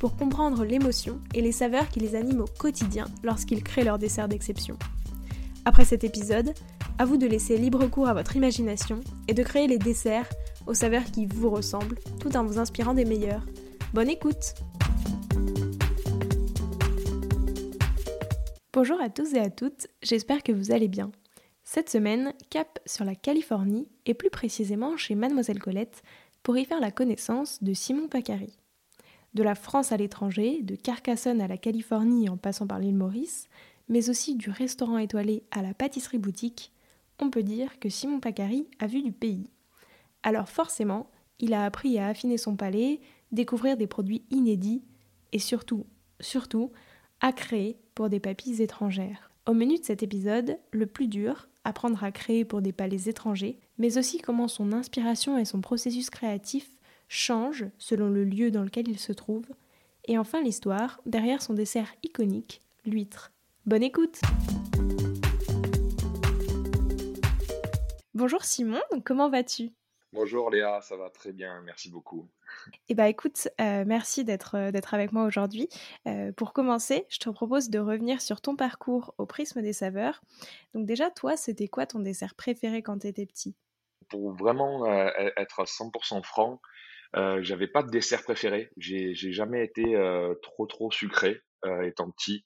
pour comprendre l'émotion et les saveurs qui les animent au quotidien lorsqu'ils créent leur dessert d'exception. Après cet épisode, à vous de laisser libre cours à votre imagination et de créer les desserts aux saveurs qui vous ressemblent tout en vous inspirant des meilleurs. Bonne écoute Bonjour à tous et à toutes, j'espère que vous allez bien. Cette semaine, cap sur la Californie et plus précisément chez Mademoiselle Colette pour y faire la connaissance de Simon Pacari. De la France à l'étranger, de Carcassonne à la Californie en passant par l'île Maurice, mais aussi du restaurant étoilé à la pâtisserie boutique, on peut dire que Simon Pacari a vu du pays. Alors forcément, il a appris à affiner son palais, découvrir des produits inédits et surtout, surtout, à créer pour des papilles étrangères. Au menu de cet épisode, le plus dur, apprendre à créer pour des palais étrangers, mais aussi comment son inspiration et son processus créatif change selon le lieu dans lequel il se trouve, et enfin l'histoire derrière son dessert iconique, l'huître. Bonne écoute Bonjour Simon, comment vas-tu? Bonjour Léa, ça va très bien, merci beaucoup. Eh bien écoute, euh, merci d'être euh, d'être avec moi aujourd'hui. Euh, pour commencer, je te propose de revenir sur ton parcours au prisme des saveurs. Donc déjà, toi, c'était quoi ton dessert préféré quand tu étais petit? Pour vraiment être à 100% franc, euh, j'avais pas de dessert préféré. J'ai, j'ai jamais été euh, trop trop sucré euh, étant petit,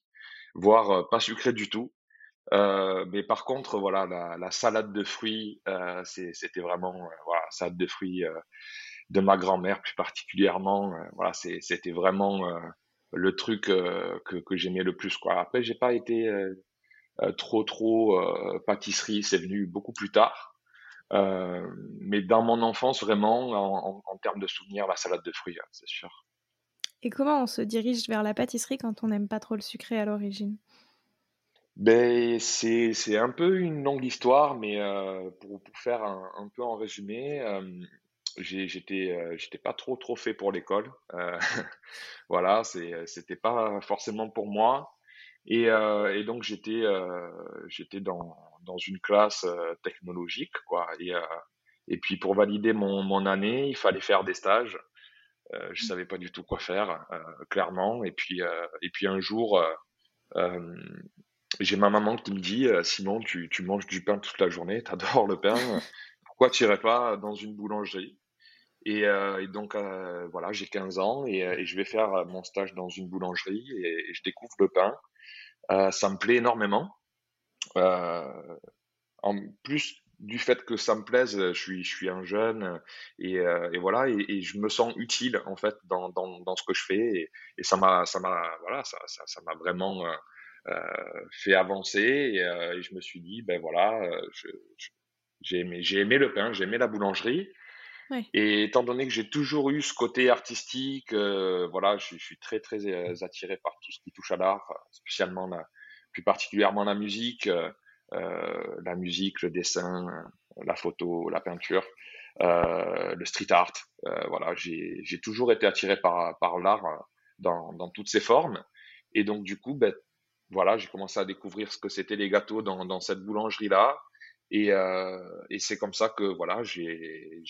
voire euh, pas sucré du tout. Euh, mais par contre, voilà, la, la salade de fruits, c'était vraiment voilà, salade de fruits de ma grand-mère plus particulièrement. voilà, c'était vraiment le truc que, que j'aimais le plus. Quoi. Après, j'ai pas été trop trop pâtisserie, c'est venu beaucoup plus tard. Euh, mais dans mon enfance, vraiment, en, en, termes de souvenirs, la salade de fruits, hein, c'est sûr. Et comment on se dirige vers la pâtisserie quand on n'aime pas trop le sucré à l'origine? Ben, c'est un peu une longue histoire, mais euh, pour, pour, faire un, un, peu en résumé, euh, j'étais euh, j'étais pas trop trop fait pour l'école. Voilà, c'était pas forcément pour moi. Et, et donc j'étais j'étais dans, dans une classe euh, technologique quoi. Et, euh, et puis pour valider mon, mon année, il fallait faire des stages. Euh, je savais pas du tout quoi faire clairement. Et puis et puis un jour j'ai ma maman qui me dit Simon tu, tu manges du pain toute la journée, t'adores le pain. Pourquoi tu irais pas dans une boulangerie? Et, euh, et, donc, euh, voilà, j'ai 15 ans et, et, je vais faire mon stage dans une boulangerie et, et je découvre le pain. Euh, ça me plaît énormément. Euh, en plus du fait que ça me plaise, je suis, je suis un jeune et, euh, et voilà, et, et, je me sens utile en fait dans, dans, dans ce que je fais et, et ça m'a, ça m'a, voilà, ça, ça, ça m'a vraiment euh, euh fait avancer et, je me suis dit, ben voilà, j'ai aimé, j'ai aimé le pain, j'ai aimé la boulangerie. Et étant donné que j'ai toujours eu ce côté artistique, euh, voilà, je, je, suis très très euh, attiré par tout ce qui touche à l'art, spécialement la, plus particulièrement la musique, euh, la musique, le dessin, la photo, la peinture, euh, le street art. voilà, j'ai toujours été attiré par l'art dans, toutes ses formes. Et donc du coup, ben, voilà, j'ai commencé à découvrir ce que c'était les gâteaux dans, cette boulangerie là. Et, euh, c'est comme ça que voilà, j'ai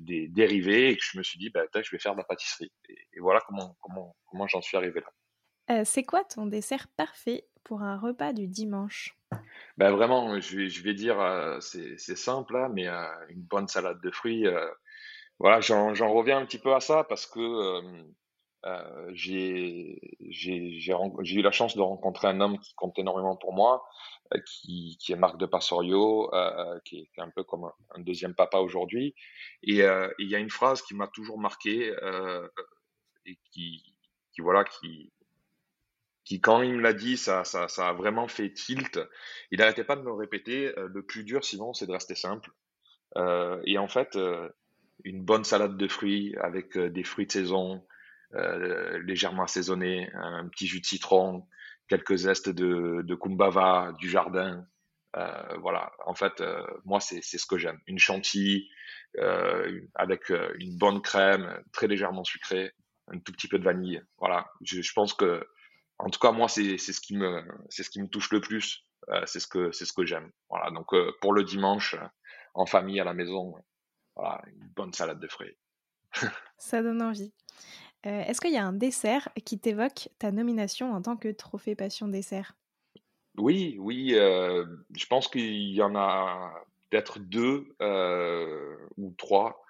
des dérivé et que je me suis dit, bah, je vais faire de la pâtisserie. Et, voilà comment, comment, comment j'en suis arrivé là. Euh, c'est quoi ton dessert parfait? Pour un repas du dimanche ben Vraiment, je vais, dire, euh, c'est simple, là, mais euh, une bonne salade de fruits. Euh, voilà, j'en reviens un petit peu à ça parce que j'ai eu la chance de rencontrer un homme qui compte énormément pour moi, qui, est Marc de Passorio, qui, est, un peu comme un, deuxième papa aujourd'hui. Et il y a une phrase qui m'a toujours marqué et qui, voilà, qui, qui quand il me l'a dit, ça, ça, ça, a vraiment fait tilt. Il n'arrêtait pas de me répéter, le plus dur sinon, c'est de rester simple. et en fait, une bonne salade de fruits avec des fruits de saison, légèrement assaisonné, un petit jus de citron, quelques zestes de, de kumbava, du jardin. voilà, en fait, moi, c'est ce que j'aime. Une chantilly avec une bonne crème, très légèrement sucrée, un tout petit peu de vanille. Voilà, je, je pense que, en tout cas, moi, c'est ce qui me, c'est ce qui me touche le plus. c'est ce que, c'est ce que j'aime. Voilà, donc pour le dimanche, en famille à la maison, voilà, une bonne salade de fruits. Ça donne envie. Euh, est-ce qu'il y a un dessert qui t'évoque ta nomination en tant que trophée passion dessert? Oui, oui. Euh, je pense qu'il y en a peut-être deux euh, ou trois.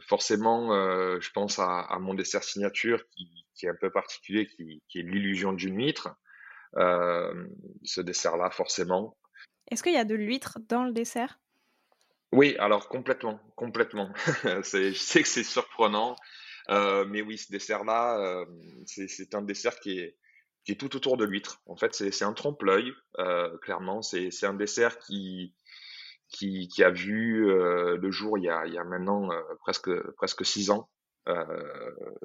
Forcément, je pense à, mon dessert signature qui, est un peu particulier, qui, qui est l'illusion d'une huître. ce dessert-là, forcément. Est-ce qu'il y a de l'huître dans le dessert? Oui, alors complètement, complètement. je sais que c'est surprenant, euh, mais oui, ce dessert-là, euh, c'est un dessert qui est, qui est tout autour de l'huître. En fait, c'est un trompe-l'œil, euh, clairement. C'est un dessert qui, qui, qui a vu le jour il y a, il y a maintenant presque, presque six ans,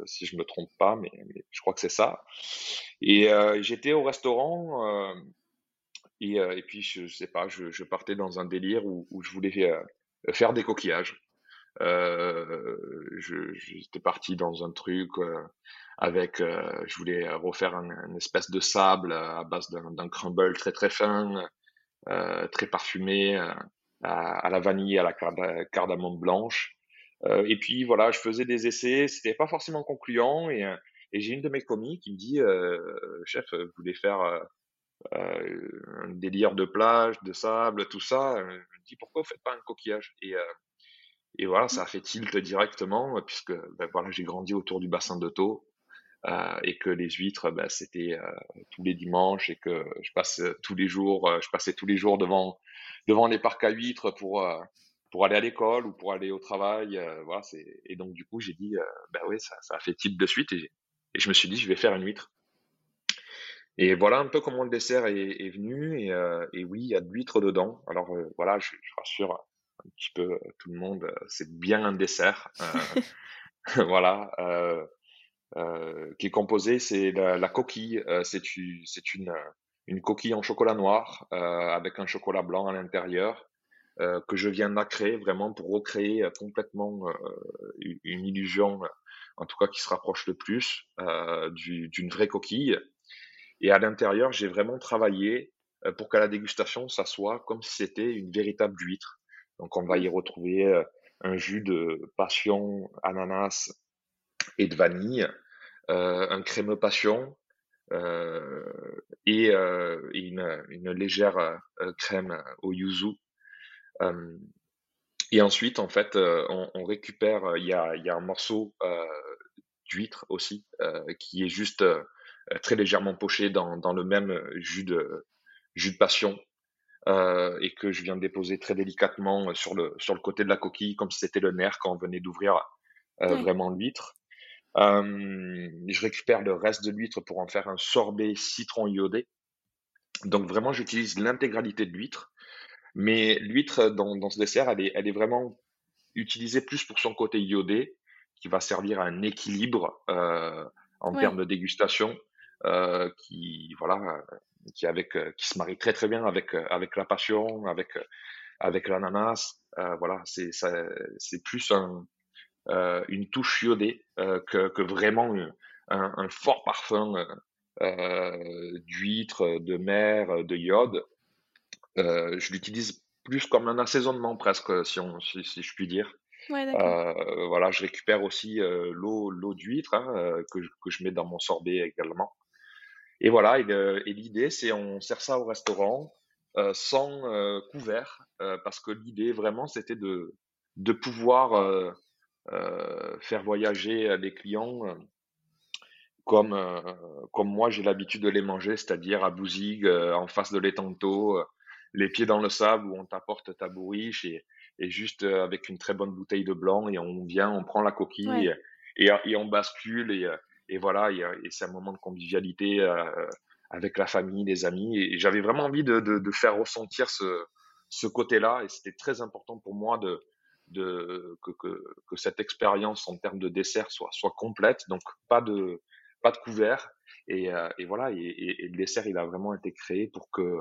si je me trompe pas, mais, je crois que c'est ça. Et j'étais au restaurant. Et, et, puis, je, sais pas, je, je, partais dans un délire où, où je voulais faire des coquillages. Euh, J'étais parti dans un truc euh, avec, euh, je voulais refaire un, une espèce de sable à base d'un crumble très très fin, euh, très parfumé, à, à, la vanille, à la cardamome blanche. et puis voilà, je faisais des essais, c'était pas forcément concluant et, et j'ai une de mes commis qui me dit, chef, vous voulez faire euh, un délire de plage, de sable, tout ça? Euh, je me dis pourquoi vous faites pas un coquillage? Et, euh, et voilà, ça a fait tilt directement puisque ben, voilà, j'ai grandi autour du bassin de Thau euh, et que les huîtres, ben, c'était tous les dimanches et que je passe tous les jours, je passais tous les jours devant devant les parcs à huîtres pour pour aller à l'école ou pour aller au travail. voilà, c'est et donc du coup j'ai dit ben oui, ça, ça a fait tilt de suite et, et je me suis dit je vais faire une huître. Et voilà un peu comment le dessert est, venu. Et, euh, et, oui, il y a de l'huître dedans. Alors euh, voilà, je, rassure un petit peu euh, tout le monde, c'est bien un dessert. voilà. Qui est composé, c'est la, coquille. c'est une, une, coquille en chocolat noir avec un chocolat blanc à l'intérieur que je viens nacrer vraiment pour recréer complètement une illusion, en tout cas qui se rapproche le plus d'une vraie coquille. Et à l'intérieur, j'ai vraiment travaillé euh, pour qu'à la dégustation, ça soit comme si c'était une véritable huître. Donc, on va y retrouver euh, un jus de passion, ananas et de vanille, euh, un crémeux passion euh, et, euh, une, une, légère crème au yuzu. et ensuite, en fait, on, on récupère, il y a, y a, un morceau d'huître aussi qui est juste euh, très légèrement poché dans, dans, le même jus de, jus de passion euh, et que je viens de déposer très délicatement sur le, sur le côté de la coquille, comme si c'était le nerf quand on venait d'ouvrir euh, vraiment l'huître. Euh, je récupère le reste de l'huître pour en faire un sorbet citron iodé. Donc vraiment, j'utilise l'intégralité de l'huître. Mais l'huître dans, dans, ce dessert, elle est, elle est vraiment utilisée plus pour son côté iodé, qui va servir à un équilibre euh, en termes de dégustation. Euh, qui voilà, qui avec, qui se marie très très bien avec avec la passion, avec avec l'ananas. voilà, c'est plus un, une touche iodée que, que vraiment un, un fort parfum d'huître, de mer, de iode. je l'utilise plus comme un assaisonnement presque, si, on, si, si je puis dire. Ouais, euh, voilà, je récupère aussi l'eau l'eau d'huître hein, que, que, je mets dans mon sorbet également. Et voilà, et, l'idée, c'est on sert ça au restaurant euh, sans euh, couvert, euh, parce que l'idée vraiment, c'était de, de pouvoir euh, euh, faire voyager les clients comme, comme moi j'ai l'habitude de les manger, c'est-à-dire à Bouzigues, en face de l'étang les pieds dans le sable où on t'apporte ta bourriche et, et juste avec une très bonne bouteille de blanc et on vient, on prend la coquille et, et, et, on bascule et, et voilà, et, c'est un moment de convivialité euh, avec la famille, les amis. Et, j'avais vraiment envie de, de, de, faire ressentir ce, ce côté-là. Et c'était très important pour moi de, de que, que, que cette expérience en termes de dessert soit soit complète. Donc pas de pas de couvert et, et voilà et, et, le dessert il a vraiment été créé pour que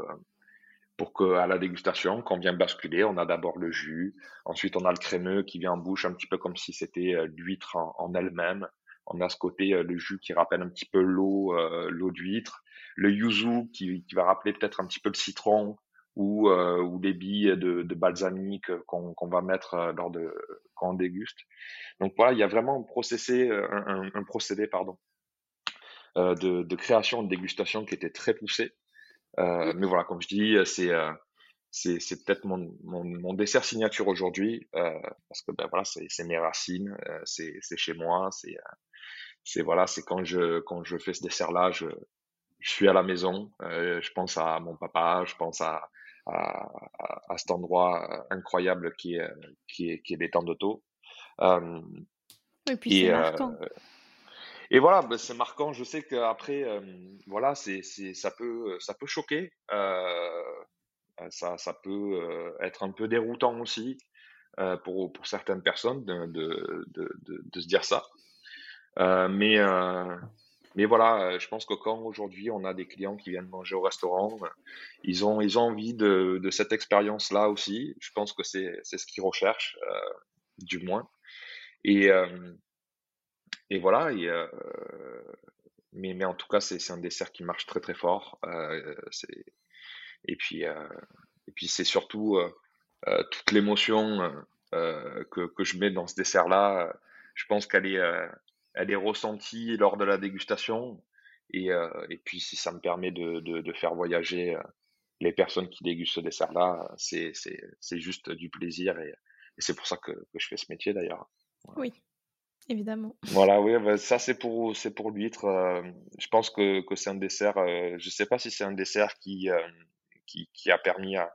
pour que à la dégustation, quand on vient basculer, on a d'abord le jus, ensuite on a le crémeux qui vient en bouche un petit peu comme si c'était l'huître en, elle-même. On a ce côté le jus qui rappelle un petit peu l'eau, l'eau d'huître, le yuzu qui, qui va rappeler peut-être un petit peu le citron ou, euh, ou des billes de, de balsamique qu'on va mettre lors de quand on déguste. Donc voilà, il y a vraiment un procédé, un, un, procédé pardon, euh, de, de, création de dégustation qui était très poussé. Euh, mais voilà, comme je dis, c'est c'est, c'est peut-être mon, mon, mon, dessert signature aujourd'hui euh, parce que ben voilà, c'est, mes racines, euh, c'est, c'est chez moi, c'est c'est voilà, c'est quand je quand je fais ce dessert là, je je suis à la maison, je pense à mon papa, je pense à à, à, cet endroit incroyable qui est qui est qui est des temps d'auto. Euh, et puis c'est marquant. Et voilà, ben c'est marquant. Je sais qu'après, euh, voilà, c'est, ça peut, ça peut choquer. Euh, ça, ça peut euh, être un peu déroutant aussi euh, pour, pour certaines personnes de, de, de, de, se dire ça. Euh, mais, mais voilà, je pense que quand aujourd'hui on a des clients qui viennent manger au restaurant, ils ont, ils ont envie de, cette expérience-là aussi. Je pense que c'est, ce qu'ils recherchent, du moins. Et, voilà, et, euh, mais, mais en tout cas, c'est un dessert qui marche très très fort. Euh, et puis, euh, et puis c'est surtout euh, euh, toute l'émotion que, que je mets dans ce dessert-là. Je pense qu'elle est, elle est ressentie lors de la dégustation. Et, et puis, si ça me permet de, de, de faire voyager les personnes qui dégustent ce dessert-là, c'est juste du plaisir. Et, et c'est pour ça que, que, je fais ce métier d'ailleurs. Oui, Évidemment. Voilà, oui, bah, ça c'est pour pour l'huître. Euh, je pense que, que c'est un dessert. Euh, je sais pas si c'est un dessert qui, euh, qui, qui a permis à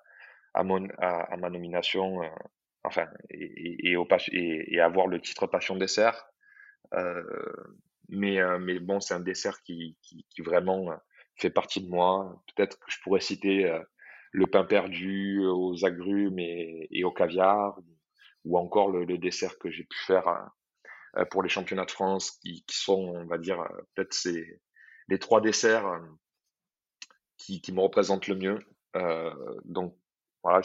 à, mon, à, ma nomination, enfin et et, au, et, et avoir le titre passion dessert. Mais mais bon, c'est un dessert qui, qui, vraiment fait partie de moi. Peut-être que je pourrais citer le pain perdu aux agrumes et, et au caviar, ou encore le, dessert que j'ai pu faire euh, pour les championnats de France qui, sont, on va dire, euh, peut-être c'est les trois desserts euh, qui, qui me représentent le mieux. donc voilà,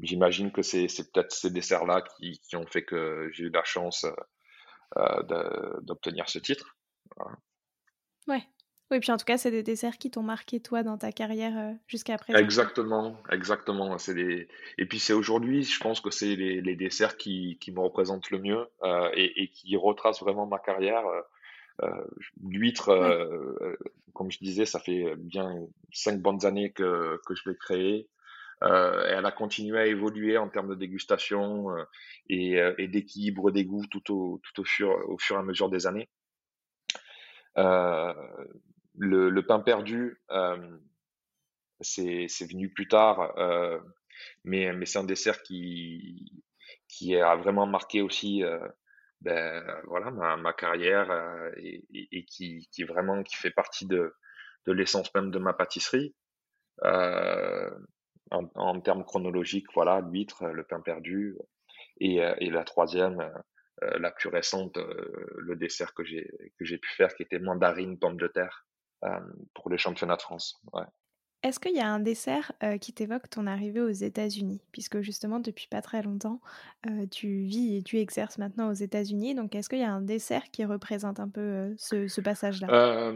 j'imagine que c'est peut-être ces desserts-là qui, qui, ont fait que j'ai eu la chance euh, d'obtenir ce titre. Voilà. Ouais. Oui, puis en tout cas, c'est des desserts qui t'ont marqué toi dans ta carrière euh, jusqu'à présent. Exactement, exactement. Des... Et puis c'est aujourd'hui, je pense que c'est les, les, desserts qui, qui me représentent le mieux euh, et, et, qui retracent vraiment ma carrière. Euh, L'huître, euh, comme je disais, ça fait bien cinq bonnes années que, que je l'ai créée. Euh, elle a continué à évoluer en termes de dégustation et, et d'équilibre des goûts tout au, fur, et à mesure des années. Euh, le, pain perdu, euh, c'est venu plus tard, euh, mais, c'est un dessert qui, a vraiment marqué aussi euh, ben, voilà, ma, carrière euh, et, qui, vraiment qui fait partie de l'essence même de ma pâtisserie. Euh, en, en, termes chronologiques, voilà, l'huître, le pain perdu, et, et la troisième, la plus récente, le dessert que j'ai que j'ai pu faire, qui était mandarine pomme de terre. Euh, pour les championnats de France. Ouais. Est-ce qu'il y a un dessert euh, qui t'évoque ton arrivée aux États-Unis? Puisque justement, depuis pas très longtemps, euh, tu vis et tu exerces maintenant aux États-Unis. Donc, est-ce qu'il y a un dessert qui représente un peu ce, ce passage-là?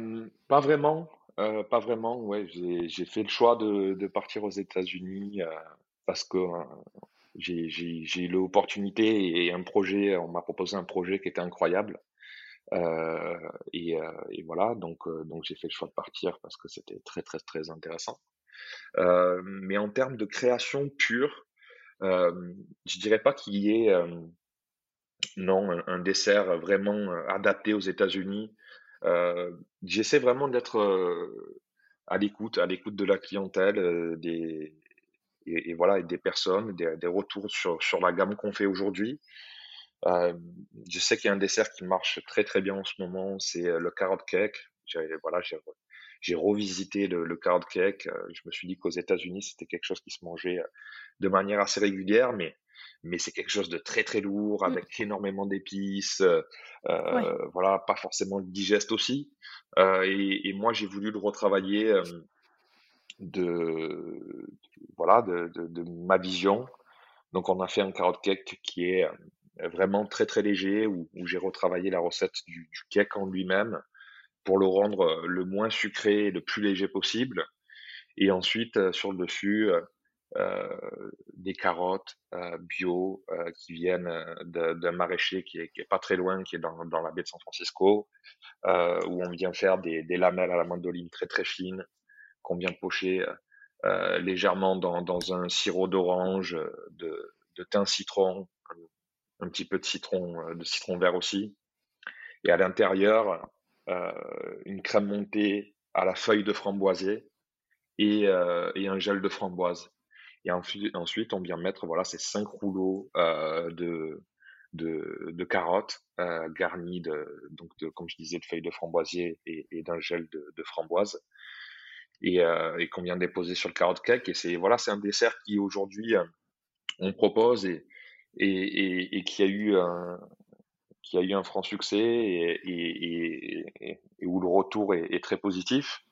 Pas vraiment. Pas vraiment. Ouais, j'ai fait le choix de, partir aux États-Unis parce que j'ai eu l'opportunité et un projet, on m'a proposé un projet qui était incroyable. Euh, et, euh, voilà, donc, euh, donc j'ai fait le choix de partir parce que c'était très très très intéressant. mais en termes de création pure, je dirais pas qu'il y ait non un, dessert vraiment adapté aux États-Unis. J'essaie vraiment d'être à l'écoute, à l'écoute de la clientèle, des et, voilà, des personnes, des, des retours sur, sur la gamme qu'on fait aujourd'hui. Euh, je sais qu'il y a un dessert qui marche très très bien en ce moment, c'est euh, le carrot cake. J'ai voilà, j'ai revisité le, le, carrot cake. Euh, je me suis dit qu'aux États-Unis c'était quelque chose qui se mangeait de manière assez régulière, mais mais c'est quelque chose de très très lourd Mmh. avec énormément d'épices, Ouais. euh, voilà, pas forcément digeste aussi. Euh, et, et moi, j'ai voulu le retravailler euh, de, voilà, de, de, de ma vision. Donc, on a fait un carrot cake qui est vraiment très très léger, où, où j'ai retravaillé la recette du, du cake en lui-même pour le rendre le moins sucré et le plus léger possible. Et ensuite, sur le dessus, des carottes euh, bio euh, qui viennent euh, d'un maraîcher qui est, qui est pas très loin, qui est dans, dans la baie de San Francisco, euh, où on vient faire des, des lamelles à la mandoline très très fines, qu'on vient pocher euh, légèrement dans, dans un sirop d'orange, de, de thym citron, un, petit peu de citron, euh, de citron vert aussi, et à l'intérieur, euh, une crème montée à la feuille de framboisier et, euh, et un gel de framboise. Et ensuite, on vient mettre voilà ces cinq rouleaux euh, de, de, carottes euh, garnis de donc comme je disais de feuilles de framboisier et, d'un gel de, framboise et, euh, et qu'on vient déposer sur le carrot cake. Et c'est voilà, un dessert qui aujourd'hui euh, on propose et et, et, qui a eu un qui a eu un franc succès et, où le retour est très positif.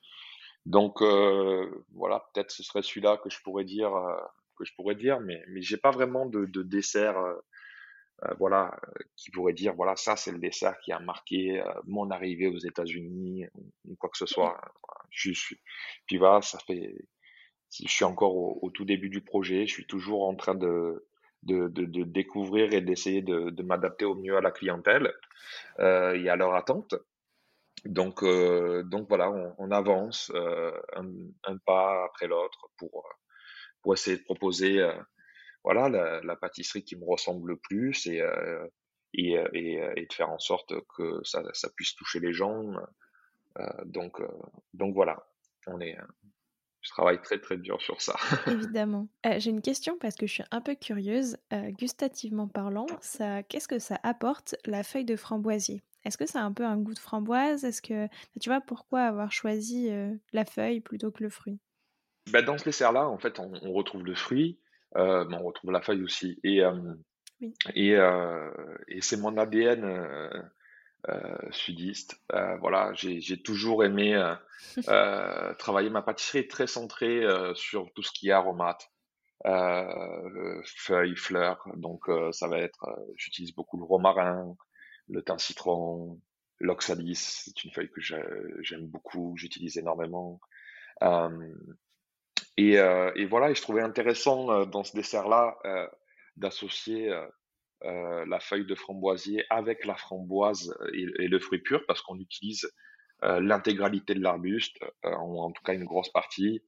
Donc euh, voilà, peut-être ce serait celui-là que je pourrais dire, euh, que je pourrais dire, mais mais j'ai pas vraiment de, de dessert, euh, euh, voilà, qui pourrait dire voilà ça c'est le dessert qui a marqué euh, mon arrivée aux États-Unis ou, quoi que ce soit. Voilà. Je suis, puis voilà, ça fait, je suis encore au, tout début du projet, je suis toujours en train de de, de, de découvrir et d'essayer de, de m'adapter au mieux à la clientèle et à leur attente. Donc, euh, donc voilà, on, avance euh, un, pas après l'autre pour, pour essayer de proposer euh, voilà, la, pâtisserie qui me ressemble le plus et, euh, et, euh, et, euh, de faire en sorte que ça, puisse toucher les gens. Euh, donc, euh, donc voilà, on est, je travaille très très dur sur ça. Évidemment. Euh, j'ai une question parce que je suis un peu curieuse. Euh, gustativement parlant, qu'est-ce que ça apporte la feuille de framboisier? Est-ce que ça a un peu un goût de framboise? Est-ce que tu vois pourquoi avoir choisi la feuille plutôt que le fruit? Ben, dans ce dessert-là, en fait, on, on retrouve le fruit, euh, mais on retrouve la feuille aussi. Et, euh, Oui. et, euh, et c'est mon ADN sudiste. Voilà, j'ai toujours aimé travailler ma pâtisserie très centrée sur tout ce qui est aromate, feuilles, fleurs. Donc ça va être, j'utilise beaucoup le romarin, le thym citron, l'oxalis. C'est une feuille que j'ai- j'aime beaucoup, j'utilise énormément. Euh, et, voilà, je trouvais intéressant euh, dans ce dessert-là euh, d'associer la feuille de framboisier avec la framboise et, le fruit pur parce qu'on utilise l'intégralité de l'arbuste, en, tout cas une grosse partie,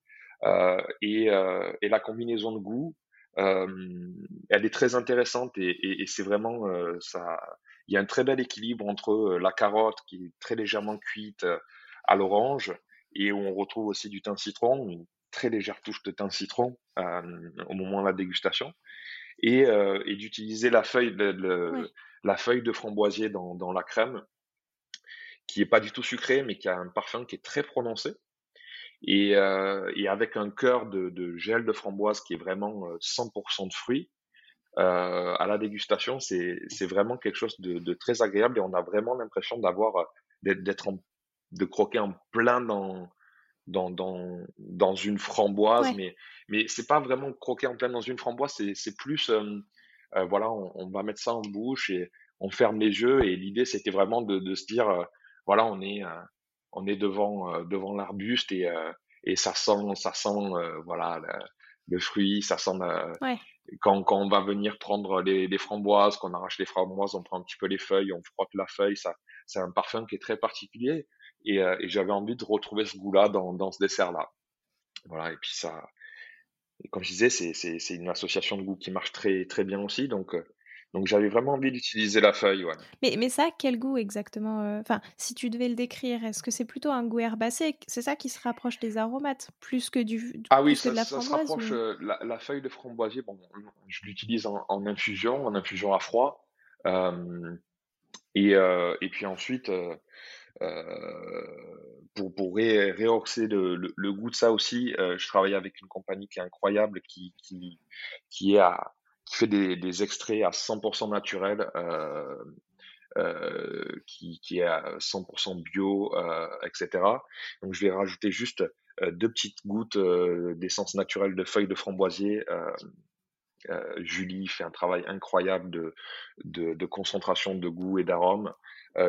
et, et la combinaison de goûts, euh, elle est très intéressante et, et, et c'est vraiment euh, ça. Il y a un très bel équilibre entre euh, la carotte qui est très légèrement cuite euh, à l'orange et où on retrouve aussi du thym citron, une très légère touche de thym citron euh, au moment de la dégustation et, euh, et d'utiliser la feuille de, de- la feuille de framboisier dans, dans la crème qui est pas du tout sucrée mais qui a un parfum qui est très prononcé et, euh, et avec un cœur de, de gel de framboise qui est vraiment euh, 100% de fruits euh, à la dégustation c'est vraiment quelque chose de, de très agréable et on a vraiment l'impression d'avoir euh, d'être de croquer en plein dans dans, dans, dans une framboise, Ouais. mais, mais c'est pas vraiment croquer en plein dans une framboise, c'est, c'est plus, euh, euh, voilà, on, on va mettre ça en bouche et on ferme les yeux et l'idée c'était vraiment de, de se dire, euh, voilà, on est, euh, on est devant, euh, devant l'arbuste et, euh, et ça sent, ça sent, euh, voilà, le, le fruit, ça sent, euh, Ouais. quand, quand on va venir prendre les, les framboises, qu'on arrache les framboises, on prend un petit peu les feuilles, on frotte la feuille, ça, c'est un parfum qui est très particulier. Et, euh, et j'avais envie de retrouver ce goût-là dans, dans ce dessert-là. Voilà, et puis ça, et comme je disais, c'est, c'est, c'est une association de goûts qui marche très, très bien aussi. Donc, euh, donc j'avais vraiment envie d'utiliser la feuille, ouais. Mais, mais ça, quel goût exactement euh, Enfin, si tu devais le décrire, est-ce que c'est plutôt un goût herbacé? C'est ça qui se rapproche des aromates, plus que, du, Ah oui, ça, de la ça se rapproche. ou... euh, la, la feuille de framboisier, bon, je l'utilise en, en infusion, en infusion à froid. Euh, et, euh, et puis ensuite, pour, pour ré, réoxer le, le, le goût de ça aussi, je travaille avec une compagnie qui est incroyable, qui, qui, qui est à, qui fait des, des, extraits à 100% naturels, qui, qui, est à 100% bio, etc. Donc je vais rajouter juste deux petites gouttes d'essence naturelle de feuilles de framboisier. Julie fait un travail incroyable de, de, de concentration de goût et d'arôme,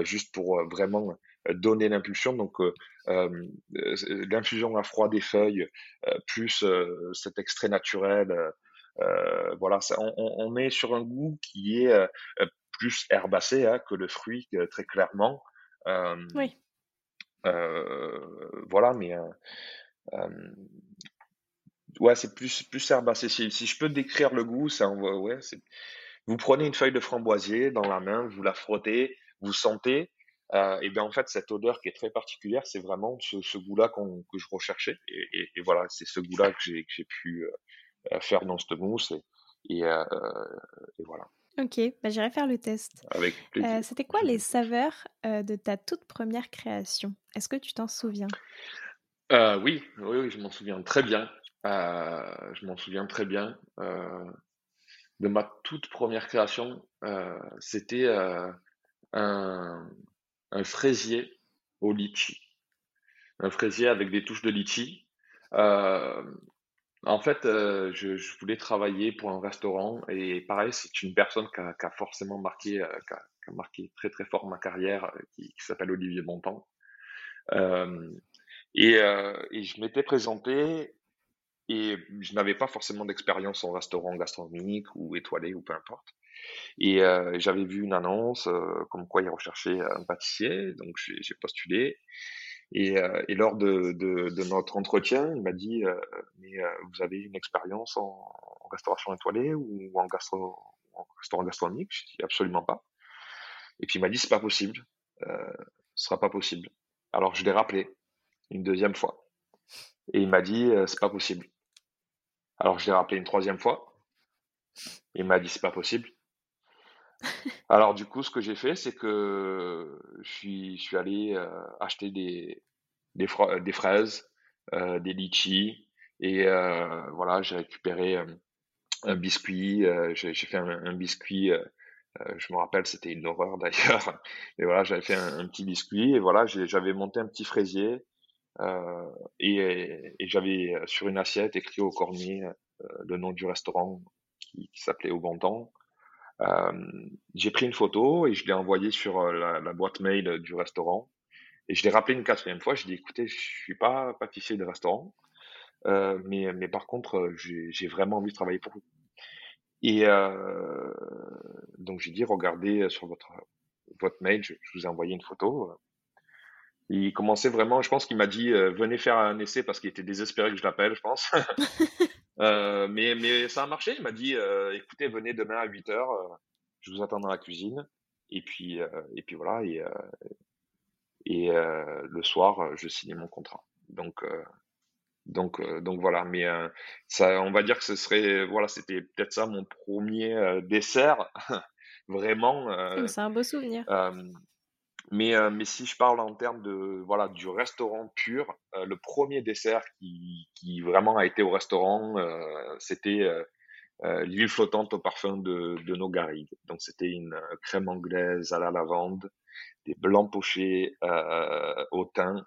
juste pour vraiment donner l'impulsion. Donc, l'infusion à froid des feuilles, plus cet extrait naturel, voilà, ça, on, on, est sur un goût qui est plus herbacé hein, que le fruit, très clairement. oui. voilà, mais ouais, c'est plus plus herbacé. Si, si, je peux décrire le goût, ça, ouais, vous prenez une feuille de framboisier dans la main, vous la frottez, vous sentez, euh, et bien en fait cette odeur qui est très particulière, c'est vraiment ce, ce goût-là que je recherchais. Et, et, voilà, c'est ce goût-là que j'ai que j'ai pu euh, faire dans cette mousse. Et, euh, et voilà. Ok, bah, j'irai faire le test. Avec euh, C'était quoi les saveurs euh, de ta toute première création? Est-ce que tu t'en souviens? Oui, oui, oui, je m'en souviens très bien. je m'en souviens très bien de ma toute première création. C'était un, un fraisier au litchi. Un fraisier avec des touches de litchi. Euh, en fait, euh, je, voulais travailler pour un restaurant et pareil, c'est une personne qui a, forcément marqué, euh, qui, a, marqué très très fort ma carrière, euh, qui, s'appelle Olivier Bontemps. Et, et, je m'étais présenté et je n'avais pas forcément d'expérience en restaurant gastronomique ou étoilé ou peu importe. Et j'avais vu une annonce comme quoi il recherchait un pâtissier, donc j'ai postulé. Et, euh, et, lors de, notre entretien, il m'a dit Mais vous avez une expérience en, en, restauration étoilée ou en, gastro, en restaurant gastronomique? Je dis Absolument pas. Et puis il m'a dit C'est pas possible. Euh, ce sera pas possible. Alors je l'ai rappelé une deuxième fois. Et il m'a dit C'est pas possible. Alors je l'ai rappelé une troisième fois. Il m'a dit c'est pas possible. Alors du coup, ce que j'ai fait, c'est que je suis, allé euh, acheter des, des fraises, euh, des litchis, et euh, voilà, j'ai récupéré un biscuit. j'ai fait un, biscuit. je me rappelle, c'était une horreur d'ailleurs. Mais voilà, j'avais fait un, petit biscuit et voilà, j'avais monté un petit fraisier et, j'avais sur une assiette écrit au cornier le nom du restaurant qui, s'appelait Au Bon. Euh, j'ai pris une photo et je l'ai envoyée sur euh, la, la, boîte mail du restaurant. Et je l'ai rappelé une quatrième fois. Je dis écoutez, je suis pas pâtissier de restaurant, euh, mais, mais par contre, j'ai vraiment envie de travailler pour vous. Et donc j'ai dit regardez sur votre votre mail, je, vous ai envoyé une photo. Il commençait vraiment, je pense qu'il m'a dit venez faire un essai parce qu'il était désespéré que je l'appelle, je pense. Euh, mais, mais ça a marché. Il m'a dit euh, écoutez, venez demain à 8 heures, euh, je vous attends dans la cuisine. Et puis, et puis voilà. Et, et le soir, je signais mon contrat. Donc, donc, donc voilà. Mais ça, on va dire que ce serait, voilà, c'était peut-être ça mon premier dessert. Vraiment. C'est un beau souvenir. Mais, euh, mais si je parle en termes de voilà du restaurant pur, euh, le premier dessert qui, qui vraiment a été au restaurant, euh, c'était l'huile flottante au parfum de, de nos garrigues. Donc c'était une crème anglaise à la lavande, des blancs pochés au thym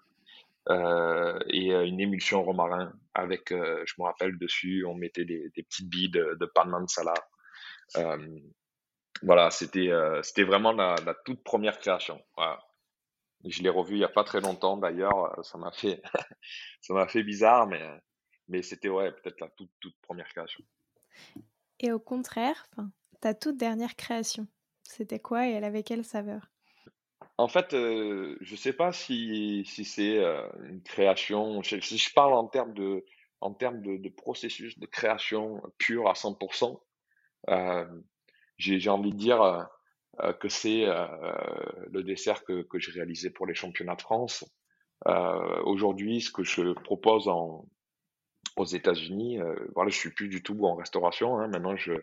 et une émulsion romarin avec, je me rappelle dessus, on mettait des, des petites billes de, de pan mansala. Voilà, c'était euh, c'était vraiment la, la, toute première création. Voilà. Je l'ai revu il y a pas très longtemps d'ailleurs. Euh, ça m'a fait ça m'a fait bizarre, mais mais c'était ouais peut-être la toute toute première création. Et au contraire, ta toute dernière création, c'était quoi et elle avait quelle saveur? En fait, euh, je sais pas si si c'est euh, une création. Si je parle en termes de en termes de, de processus de création pure à 100%. Euh, j'ai envie de dire euh, euh, que c'est euh, le dessert que, que j'ai réalisé pour les championnats de France. Aujourd'hui, ce que je propose aux États-Unis, voilà, je suis plus du tout en restauration. Hein, maintenant, je,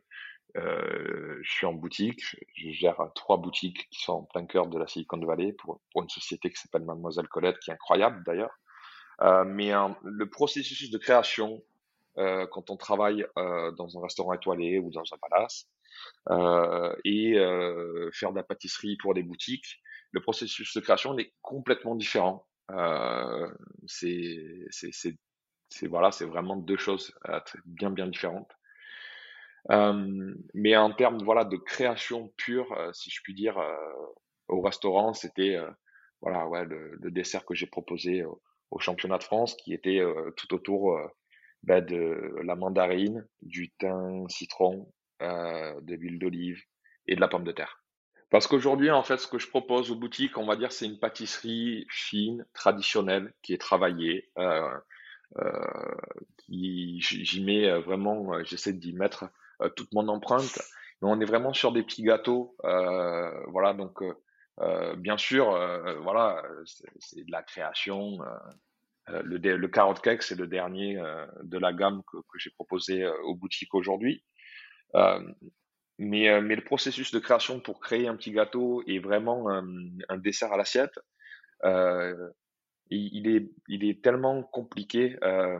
suis en boutique. Je, gère trois boutiques qui sont en plein cœur de la Silicon Valley pour, une société qui s'appelle Mademoiselle Colette, qui est incroyable d'ailleurs. Mais le processus de création quand on travaille dans un restaurant étoilé ou dans un palace et faire de la pâtisserie pour des boutiques. Le processus de création est complètement différent. c'est c'est voilà, c'est vraiment deux choses bien bien différentes. mais en termes voilà de création pure, si je puis dire, au restaurant, c'était voilà ouais le, dessert que j'ai proposé au, championnat de France, qui était tout autour bah, de la mandarine, du thym, citron, de l'huile d'olive et de la pomme de terre. Parce qu'aujourd'hui, en fait, ce que je propose aux boutiques, on va dire, c'est une pâtisserie fine, traditionnelle, qui est travaillée, euh, euh, j'y mets vraiment, euh, j'essaie d'y mettre euh, toute mon empreinte. Mais on est vraiment sur des petits gâteaux, voilà. Donc, bien sûr, voilà, c'est de la création. le, le carotte cake, c'est le dernier de la gamme que j'ai proposé aux boutiques aujourd'hui. Mais, mais le processus de création pour créer un petit gâteau et vraiment un, un dessert à l'assiette, euh, il, est, tellement compliqué. Euh,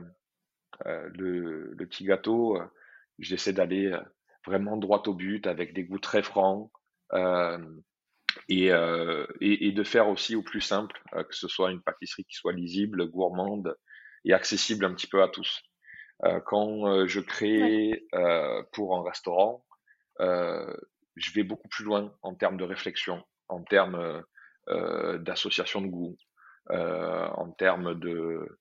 euh, le, petit gâteau, euh, j'essaie d'aller vraiment droit au but avec des goûts très francs et, de faire aussi au plus simple, que ce soit une pâtisserie qui soit lisible, gourmande et accessible un petit peu à tous. Quand je crée pour un restaurant, je vais beaucoup plus loin en termes de réflexion, en termes d'association de goûts, euh, en termes de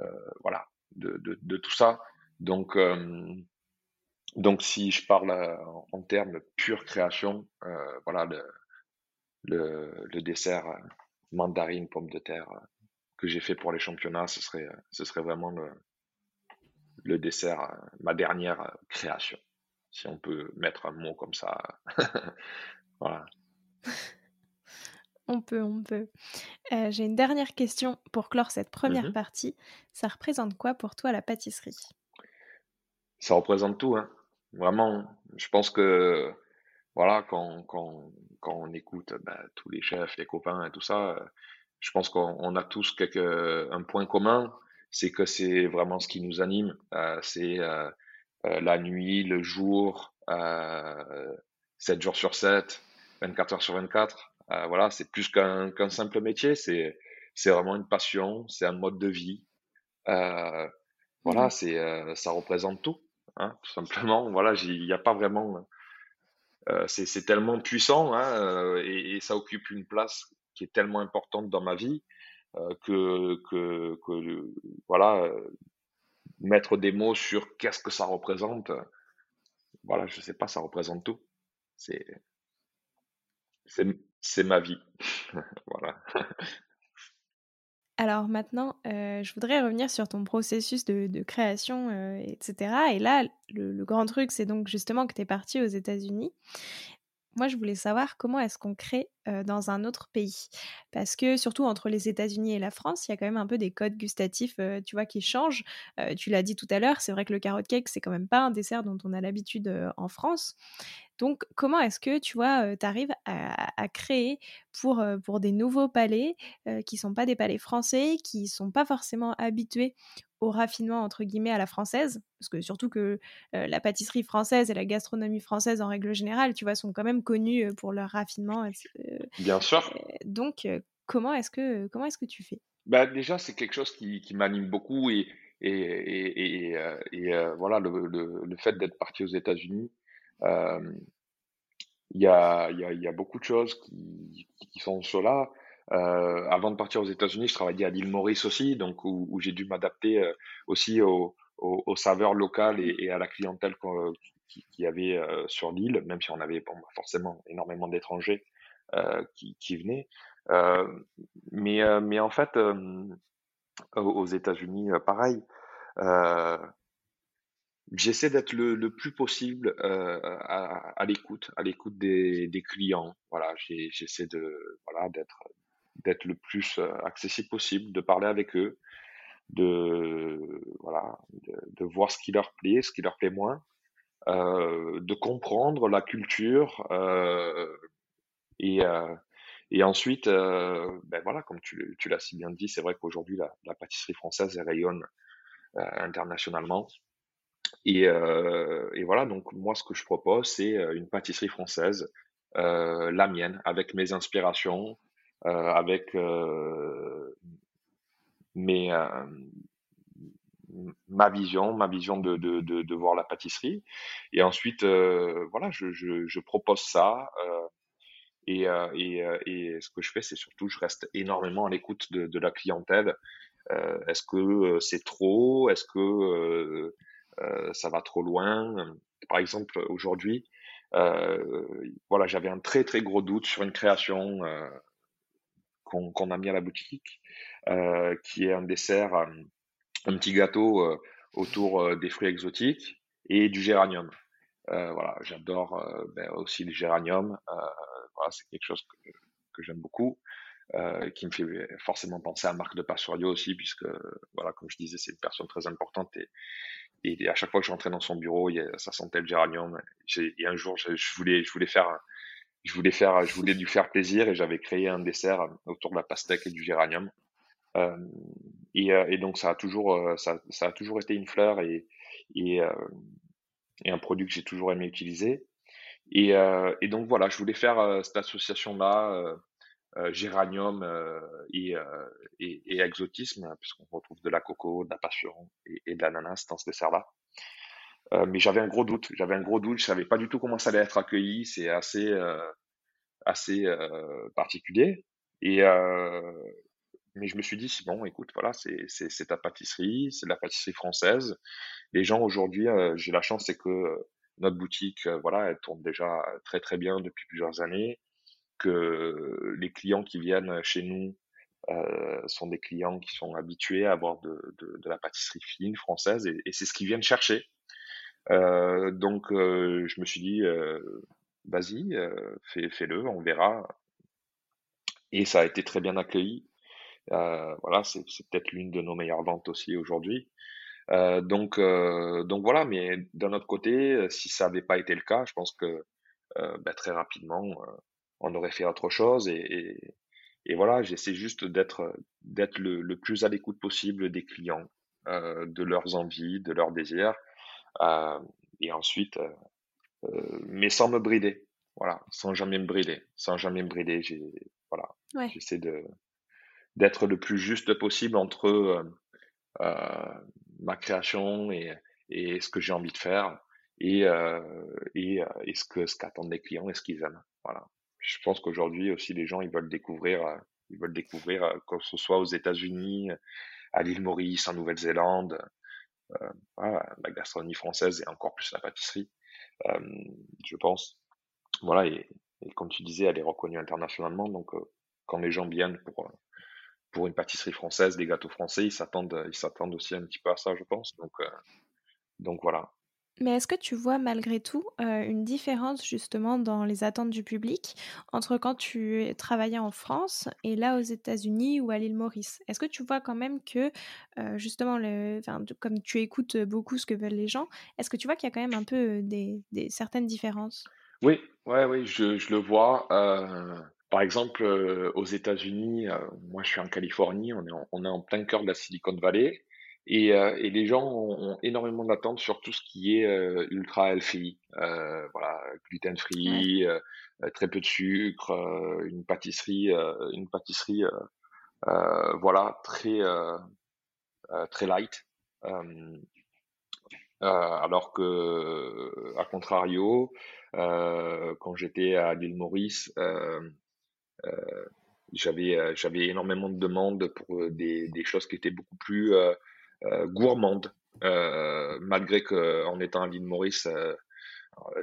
euh, voilà de, de, de, tout ça. Donc euh, donc si je parle en termes pure création, voilà le, le, le dessert mandarine pomme de terre que j'ai fait pour les championnats, ce serait, ce serait vraiment le, le dessert, ma dernière création, si on peut mettre un mot comme ça. voilà. On peut, on peut. Euh, j'ai une dernière question pour clore cette première mmh partie. Ça représente quoi pour toi la pâtisserie? Ça représente tout, hein. Vraiment. Je pense que voilà, quand, quand, quand on écoute bah, tous les chefs, les copains et tout ça, euh, je pense qu'on a tous quelque, un point commun, c'est que c'est vraiment ce qui nous anime. Euh, c'est la nuit, le jour, 7 jours sur 7, 24 heures sur 24. Euh, voilà, c'est plus qu'un qu'un simple métier, c'est c'est vraiment une passion, c'est un mode de vie. Euh, voilà, mmh. c'est euh, ça représente tout, hein, tout simplement. Voilà, il n'y a pas vraiment. c'est c'est tellement puissant hein, et, et, ça occupe une place qui est tellement importante dans ma vie que que que voilà mettre des mots sur qu'est-ce que ça représente. Voilà, je sais pas, ça représente tout. C'est c'est ma vie. voilà. Alors maintenant, euh, je voudrais revenir sur ton processus de, création, euh, etc. Et là, le, grand truc, c'est donc justement que tu es parti aux États-Unis. Moi, je voulais savoir comment est-ce qu'on crée dans un autre pays? Parce que surtout entre les États-Unis et la France, il y a quand même un peu des codes gustatifs, tu vois, qui changent. tu l'as dit tout à l'heure, c'est vrai que le carrot cake, c'est quand même pas un dessert dont on a l'habitude en France. Donc, comment est-ce que, tu vois, tu arrives à, créer pour, pour des nouveaux palais qui sont pas des palais français, qui sont pas forcément habitués au raffinement entre guillemets à la française parce que surtout que la pâtisserie française et la gastronomie française en règle générale tu vois sont quand même connues pour leur raffinement bien sûr donc comment est-ce que comment est-ce que tu fais? Bah déjà c'est quelque chose qui, qui m'anime beaucoup et et, et, et, voilà le, le, le fait d'être parti aux États-Unis il y a, y, a, y a beaucoup de choses qui, qui sont cela. Euh, avant de partir aux États-Unis, je travaillais à l'île Maurice aussi, donc où, où j'ai dû m'adapter euh, aussi aux, aux, aux, saveurs locales et, et, à la clientèle qu'il y avait euh, sur l'île, même si on avait bon, forcément énormément d'étrangers euh, qui, qui, venaient. Euh, mais, mais en fait, aux États-Unis, pareil. Euh, J'essaie d'être le, le, plus possible euh, à l'écoute, à l'écoute des, des, clients. Voilà, j'essaie de voilà d'être d'être le plus euh, accessible possible, de parler avec eux, de voilà, de, voir ce qui leur plaît, ce qui leur plaît moins, euh, de comprendre la culture euh, et et ensuite, ben voilà, comme tu, l'as si bien dit, c'est vrai qu'aujourd'hui la, pâtisserie française rayonne internationalement. Et, et, voilà, donc moi, ce que je propose, c'est une pâtisserie française, la mienne, avec mes inspirations, avec mes, ma vision, ma vision de, de, de, voir la pâtisserie. Et ensuite, voilà, je, je, je, propose ça. Et, et, et, ce que je fais, c'est surtout, je reste énormément à l'écoute de, de, la clientèle. Est-ce que c'est trop? Est-ce que euh, ça va trop loin? Par exemple, aujourd'hui, euh, voilà, j'avais un très très gros doute sur une création euh, qu'on a mis à la boutique, qui est un dessert, un petit gâteau autour des fruits exotiques et du géranium. voilà, j'adore ben, aussi le géranium. voilà, c'est quelque chose que, j'aime beaucoup. Euh, qui me fait forcément penser à Marc de Passorio aussi, puisque, voilà, comme je disais, c'est une personne très importante et, à chaque fois que je rentrais dans son bureau, ça sentait le géranium. Et un jour, je, voulais, je voulais faire, je voulais faire, je voulais lui faire plaisir et j'avais créé un dessert autour de la pastèque et du géranium. Euh, et, euh, et, donc ça a toujours, euh, ça, ça, a toujours été une fleur et, et, euh, et un produit que j'ai toujours aimé utiliser. Et, et, donc voilà, je voulais faire cette association-là euh, géranium euh, et, euh, exotisme, puisqu'on retrouve de la coco, de la passion et de l'ananas dans ce dessert-là. Mais j'avais un gros doute, j'avais un gros doute, je savais pas du tout comment ça allait être accueilli, c'est assez, assez particulier. Et, mais je me suis dit, bon, écoute, voilà, c'est ta pâtisserie, c'est de la pâtisserie française. Les gens aujourd'hui, j'ai la chance, c'est que notre boutique, voilà, elle tourne déjà très très bien depuis plusieurs années que les clients qui viennent chez nous euh, sont des clients qui sont habitués à avoir de, de, de la pâtisserie fine française et c'est ce qu'ils viennent chercher. Euh, donc euh, je me suis dit, euh, vas-y, euh, fais, fais-le, on verra. Et ça a été très bien accueilli. voilà, c'est, c'est peut-être l'une de nos meilleures ventes aussi aujourd'hui. donc, donc voilà, mais d'un autre côté, si ça n'avait pas été le cas, je pense que bah, très rapidement, on aurait fait autre chose. Et, et, voilà, j'essaie juste d'être d'être le, le, plus à l'écoute possible des clients, euh, de leurs envies, de leurs désirs, euh, et ensuite, euh, euh mais sans me brider. Voilà, sans jamais me brider, sans jamais me brider. J'ai voilà, j'essaie de d'être le plus juste possible entre euh, euh, ma création et, et ce que j'ai envie de faire et, et, et ce que ce qu'attendent les clients et ce qu'ils aiment. Voilà je pense qu'aujourd'hui aussi les gens ils veulent découvrir, euh, ils veulent découvrir euh, que ce soit aux États-Unis, à l'île Maurice, en Nouvelle-Zélande, euh, voilà, la gastronomie française et encore plus la pâtisserie, euh, je pense. Voilà et, et, comme tu disais, elle est reconnue internationalement. Donc euh, quand les gens viennent pour pour une pâtisserie française, des gâteaux français, ils s'attendent ils s'attendent aussi un petit peu à ça, je pense. Donc donc voilà. Mais est-ce que tu vois malgré tout euh, une différence justement dans les attentes du public entre quand tu travaillais en France et là aux États-Unis ou à l'île Maurice? Est-ce que tu vois quand même que euh, justement, comme tu écoutes beaucoup ce que veulent les gens, est-ce que tu vois qu'il y a quand même un peu des, certaines différences? Oui, ouais, oui, je, le vois. Euh, par exemple, aux États-Unis, moi je suis en Californie, on on est en plein cœur de la Silicon Valley. Et, euh, et, les gens ont, énormément d'attentes sur tout ce qui est euh, ultra healthy, euh, voilà, gluten free, euh, très peu de sucre, une pâtisserie, une pâtisserie, voilà, très très light. alors que, à contrario, quand j'étais à l'île Maurice, j'avais j'avais énormément de demandes pour des, des choses qui étaient beaucoup plus gourmande. Euh, malgré que en étant à l'île Maurice, euh,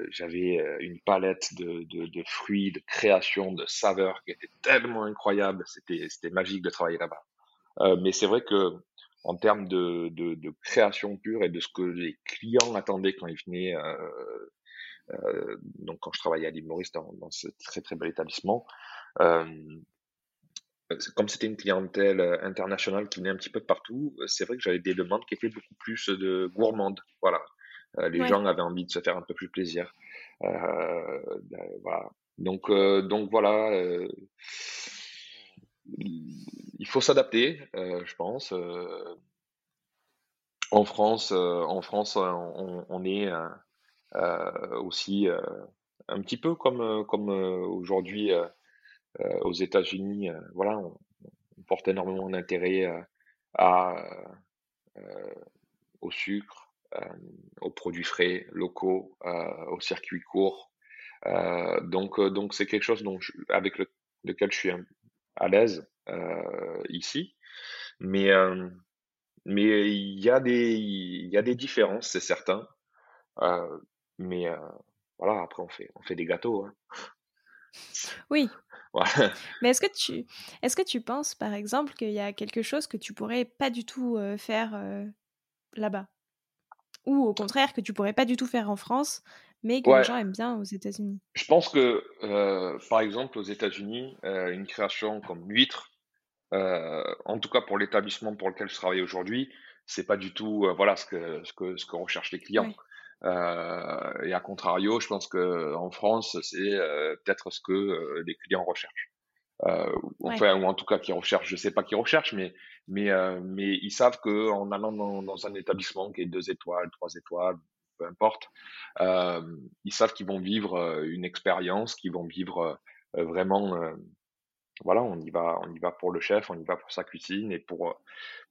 j'avais une palette de, de, de, fruits, de créations, de saveurs qui était tellement incroyable. C'était, magique de travailler là-bas. Euh, mais c'est vrai que en termes de, de, création pure et de ce que les clients attendaient quand ils venaient, euh, euh, donc quand je travaillais à l'île Maurice dans, dans, ce très très bel établissement, euh, comme c'était une clientèle euh, internationale qui venait un petit peu de partout, euh, c'est vrai que j'avais des demandes qui étaient beaucoup plus de gourmandes. Voilà, les gens avaient envie de se faire un peu plus plaisir. Euh, ben, voilà. Donc, donc voilà, il faut s'adapter, je pense. En France, en France, on, on est aussi un petit peu comme, comme aujourd'hui aux États-Unis. voilà, on, porte énormément d'intérêt à, au sucre, aux produits frais, locaux, aux circuits courts. donc, donc c'est quelque chose dont avec lequel je suis à l'aise ici. Mais, mais il y a des, il y a des différences, c'est certain. mais voilà, après on fait, on fait des gâteaux. Hein. Oui. Mais est-ce que tu, est-ce que tu penses, par exemple, qu'il y a quelque chose que tu pourrais pas du tout faire là-bas, ou au contraire que tu pourrais pas du tout faire en France, mais que les gens aiment bien aux États-Unis? Je pense que, par exemple, aux États-Unis, une création comme l'huître, en tout cas pour l'établissement pour lequel je travaille aujourd'hui, c'est pas du tout voilà ce que ce que ce que recherchent les clients. Euh, et à contrario, je pense que en France, c'est euh, peut-être ce que euh, les clients recherchent. enfin, ou en tout cas qui recherchent. Je sais pas qui recherchent, mais mais mais ils savent que en allant dans, dans, un établissement qui est deux étoiles, trois étoiles, peu importe, ils savent qu'ils vont vivre une expérience, qu'ils vont vivre vraiment voilà, on y va, on y va pour le chef, on y va pour sa cuisine et pour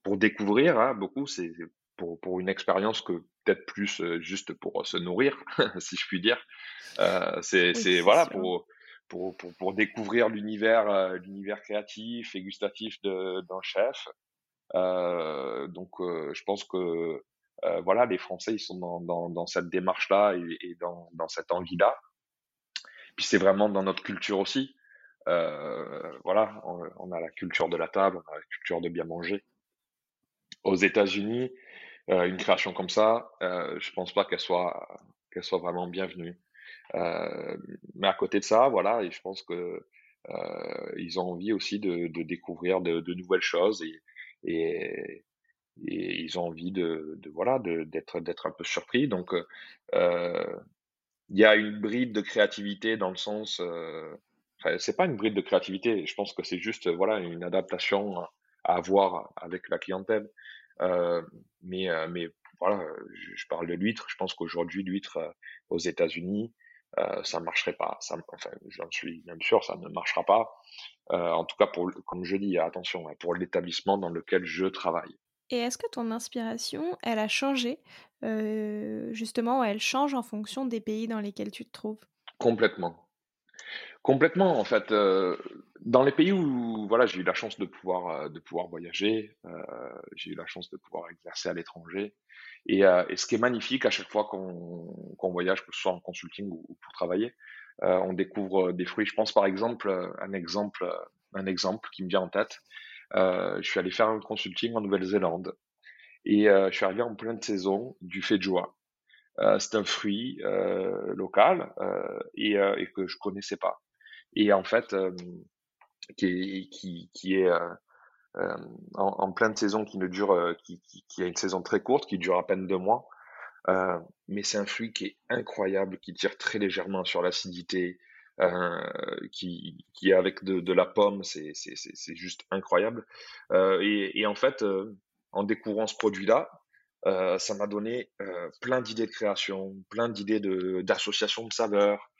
pour découvrir. Hein, beaucoup, c'est pour, pour une expérience que peut-être plus euh, juste pour se nourrir, si je puis dire. Euh, c'est c'est voilà pour, pour, pour, pour découvrir l'univers euh, l'univers créatif et gustatif d'un chef. Euh, donc euh, je pense que voilà les Français ils sont dans, dans, dans cette démarche là et, et dans, dans cette envie là. Puis c'est vraiment dans notre culture aussi. voilà, on, on, a la culture de la table, on a la culture de bien manger. Aux États-Unis, euh, une création comme ça, euh, je pense pas qu'elle soit qu'elle soit vraiment bienvenue. Euh, mais à côté de ça, voilà, et je pense que euh, ils ont envie aussi de, de découvrir de, de, nouvelles choses et, et, et, ils ont envie de, de voilà d'être d'être un peu surpris. Donc euh, il y a une bride de créativité dans le sens, euh, c'est pas une bride de créativité. Je pense que c'est juste voilà une adaptation à avoir avec la clientèle. Euh, mais, euh, mais voilà, je, parle de l'huître. Je pense qu'aujourd'hui, l'huître euh, aux États-Unis, euh, ça marcherait pas. Ça, enfin, j'en suis même sûr, ça ne marchera pas. Euh, en tout cas, pour, comme je dis, attention, hein, pour l'établissement dans lequel je travaille. Et est-ce que ton inspiration, elle a changé, euh, justement, elle change en fonction des pays dans lesquels tu te trouves? Complètement. Complètement, en fait. Euh, dans les pays où voilà, j'ai eu la chance de pouvoir euh, de pouvoir voyager, euh, j'ai eu la chance de pouvoir exercer à l'étranger. Et, ce qui est magnifique à chaque fois qu'on voyage, que ce soit en consulting ou, pour travailler, on découvre des fruits. Je pense par exemple un exemple un exemple qui me vient en tête. je suis allé faire un consulting en Nouvelle-Zélande et je suis arrivé en pleine saison du feijoa. C'est un fruit local et, et que je connaissais pas. Et en fait euh, qui est, qui, qui est euh, euh, en, pleine saison qui ne dure qui, qui, qui, a une saison très courte qui dure à peine deux mois euh, mais c'est un fruit qui est incroyable qui tire très légèrement sur l'acidité euh, qui, qui est avec de, de la pomme c'est juste incroyable. Euh, et, et, en fait en découvrant ce produit là ça m'a donné plein d'idées de création plein d'idées de d'association de saveurs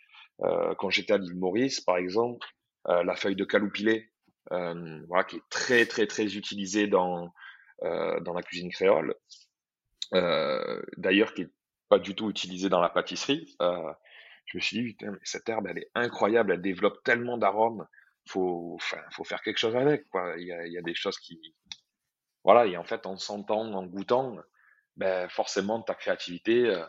euh, quand j'étais à l'île Maurice, par exemple, euh, la feuille de caloupilé, euh, voilà, qui est très très très utilisée dans dans la cuisine créole. D'ailleurs, qui est pas du tout utilisée dans la pâtisserie. je me suis dit, cette herbe, elle est incroyable, elle développe tellement d'arômes faut, faut faire quelque chose avec. Il y a, il y a des choses qui, voilà, et en fait, en sentant, en goûtant, ben, forcément, ta créativité,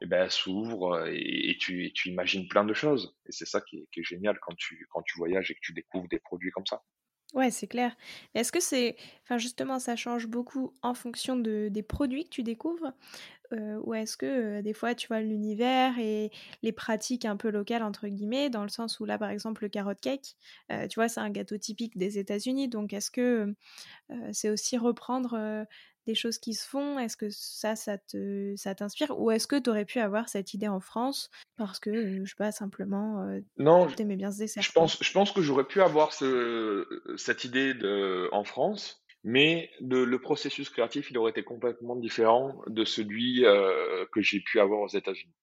et ben, s'ouvre euh, et, tu, tu, imagines plein de choses. Et c'est ça qui est, génial quand tu, quand tu voyages et que tu découvres des produits comme ça. Ouais, c'est clair. Est-ce que c'est, enfin justement, ça change beaucoup en fonction de, des produits que tu découvres, euh, ou est-ce que euh, des fois tu vois l'univers et les pratiques un peu locales entre guillemets, dans le sens où là par exemple le carrot cake, euh, tu vois, c'est un gâteau typique des États-Unis, donc est-ce que euh, c'est aussi reprendre des choses qui se font? Est-ce que ça, ça te, ça t'inspire? Ou est-ce que tu aurais pu avoir cette idée en France parce que, je sais pas, simplement, euh, non, t'aimais bien ce dessert je pense, je pense que j'aurais pu avoir ce, cette idée de, en France. Mais le, processus créatif, il aurait été complètement différent de celui euh, que j'ai pu avoir aux États-Unis.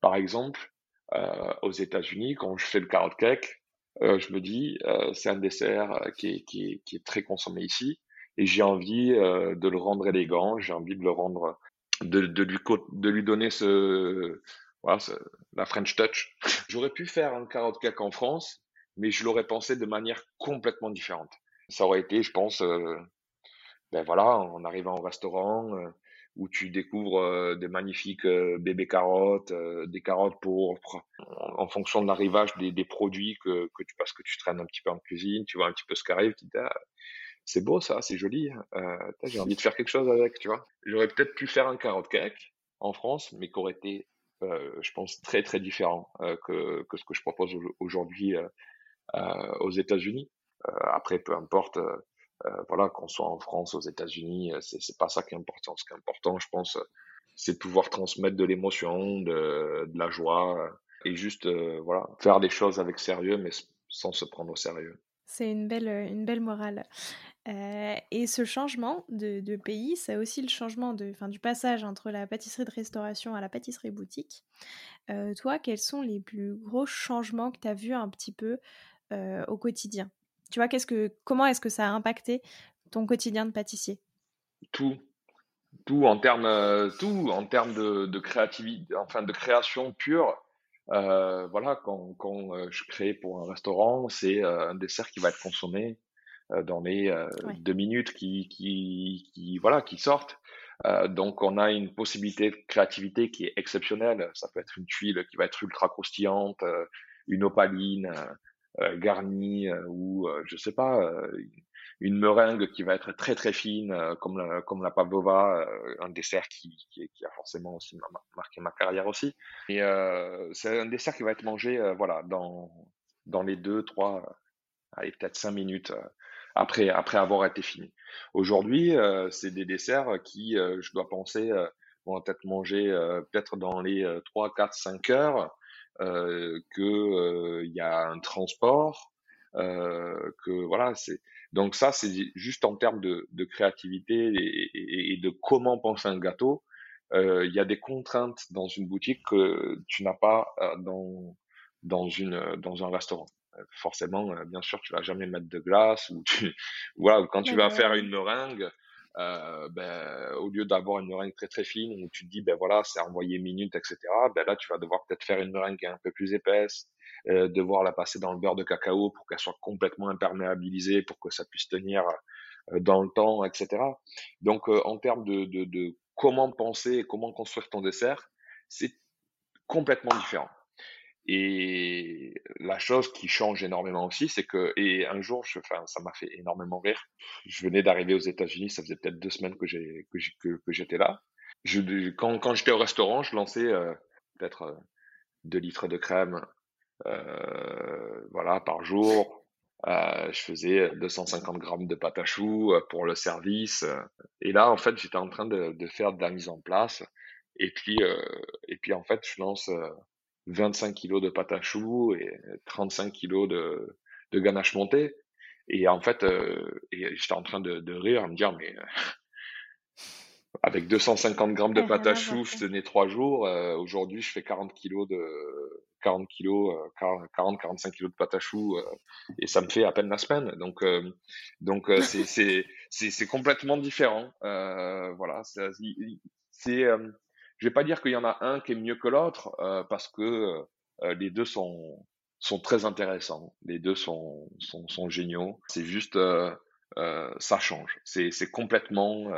Par exemple, euh, aux États-Unis, quand je fais le carrot cake, je me dis, c'est un dessert qui est, qui, est, très consommé ici, et j'ai envie de le rendre élégant, j'ai envie de le rendre, de, de, lui, de lui donner ce, voilà, la French touch. J'aurais pu faire un carrot cake en France, mais je l'aurais pensé de manière complètement différente. Ça aurait été, je pense, ben voilà, en arrivant au restaurant euh, où tu découvres euh, des magnifiques euh, bébés carottes, des carottes pourpres, en, fonction de l'arrivage des, des, produits que, que tu parce que tu traînes un petit peu en cuisine, tu vois un petit peu ce qui arrive, tu dis ah, c'est beau ça, c'est joli, hein. j'ai envie de faire quelque chose avec, tu vois. J'aurais peut-être pu faire un carotte cake en France, mais qui aurait été, je pense, très très différent que, que ce que je propose aujourd'hui aux États-Unis. après, peu importe euh, voilà, qu'on soit en France, aux États-Unis, euh, c'est pas ça qui est important. Ce qui est important, je pense, c'est de pouvoir transmettre de l'émotion, de, de, la joie et juste voilà, faire des choses avec sérieux, mais sans se prendre au sérieux. C'est une belle, une belle morale. Euh, et ce changement de, pays, c'est aussi le changement de, fin, du passage entre la pâtisserie de restauration à la pâtisserie boutique. Euh, toi, quels sont les plus gros changements que tu as vus un petit peu euh, au quotidien? Tu vois, qu'est-ce que, comment est-ce que ça a impacté ton quotidien de pâtissier? Tout, tout en termes, tout en termes de, créativité, enfin de création pure. Voilà, quand, je crée pour un restaurant, c'est un dessert qui va être consommé dans les deux minutes qui, qui, qui, voilà, qui sortent. donc, on a une possibilité de créativité qui est exceptionnelle. Ça peut être une tuile qui va être ultra croustillante, une opaline, euh, garnie euh, ou euh, je sais pas une meringue qui va être très très fine comme la, comme la pavlova, un dessert qui, qui, qui, a forcément aussi marqué ma carrière aussi. Et c'est un dessert qui va être mangé voilà dans dans les deux trois allez peut-être cinq minutes après avoir été fini. Aujourd'hui, c'est des desserts qui je dois penser vont être mangés peut-être dans les 3 4 5 heures euh, que il euh, y a un transport, euh, que voilà, donc ça c'est juste en termes de, créativité et, de comment penser un gâteau. Il y a des contraintes dans une boutique que tu n'as pas dans dans un restaurant forcément, bien sûr, tu vas jamais mettre de glace ou tu, voilà, quand tu vas faire une meringue, euh, ben, au lieu d'avoir une meringue très très fine où tu te dis ben voilà c'est envoyé minute etc ben là tu vas devoir peut-être faire une meringue un peu plus épaisse euh, devoir la passer dans le beurre de cacao pour qu'elle soit complètement imperméabilisée pour que ça puisse tenir euh, dans le temps etc donc euh, en termes de, de, de comment penser et comment construire ton dessert c'est complètement différent et la chose qui change énormément aussi, c'est que, et un jour, je, enfin, ça m'a fait énormément rire. Je venais d'arriver aux États-Unis, ça faisait peut-être deux semaines que j'ai que, que, j'étais là. Je, quand quand j'étais au restaurant, je lançais euh, peut-être euh, deux litres de crème, euh, voilà, par jour. Euh, je faisais 250 grammes de pâte à choux euh, pour le service. Et là, en fait, j'étais en train de, de, faire de la mise en place. Et puis, et puis en fait, je lance 25 kilos de pâte à choux et 35 kilos de, de ganache montée. Et en fait, euh, j'étais en train de, de, rire, à me dire, mais euh, avec 250 grammes de pâte à choux, je tenais trois jours. Euh, aujourd'hui, je fais 40 kilos de 40 kilos, 40, 45 kilos de pâte à choux, et ça me fait à peine la semaine. Donc, donc c'est complètement différent. voilà, c'est je vais pas dire qu'il y en a un qui est mieux que l'autre euh, parce que euh, les deux sont sont très intéressants. Les deux sont sont, sont géniaux. C'est juste euh, euh ça change. C'est c'est complètement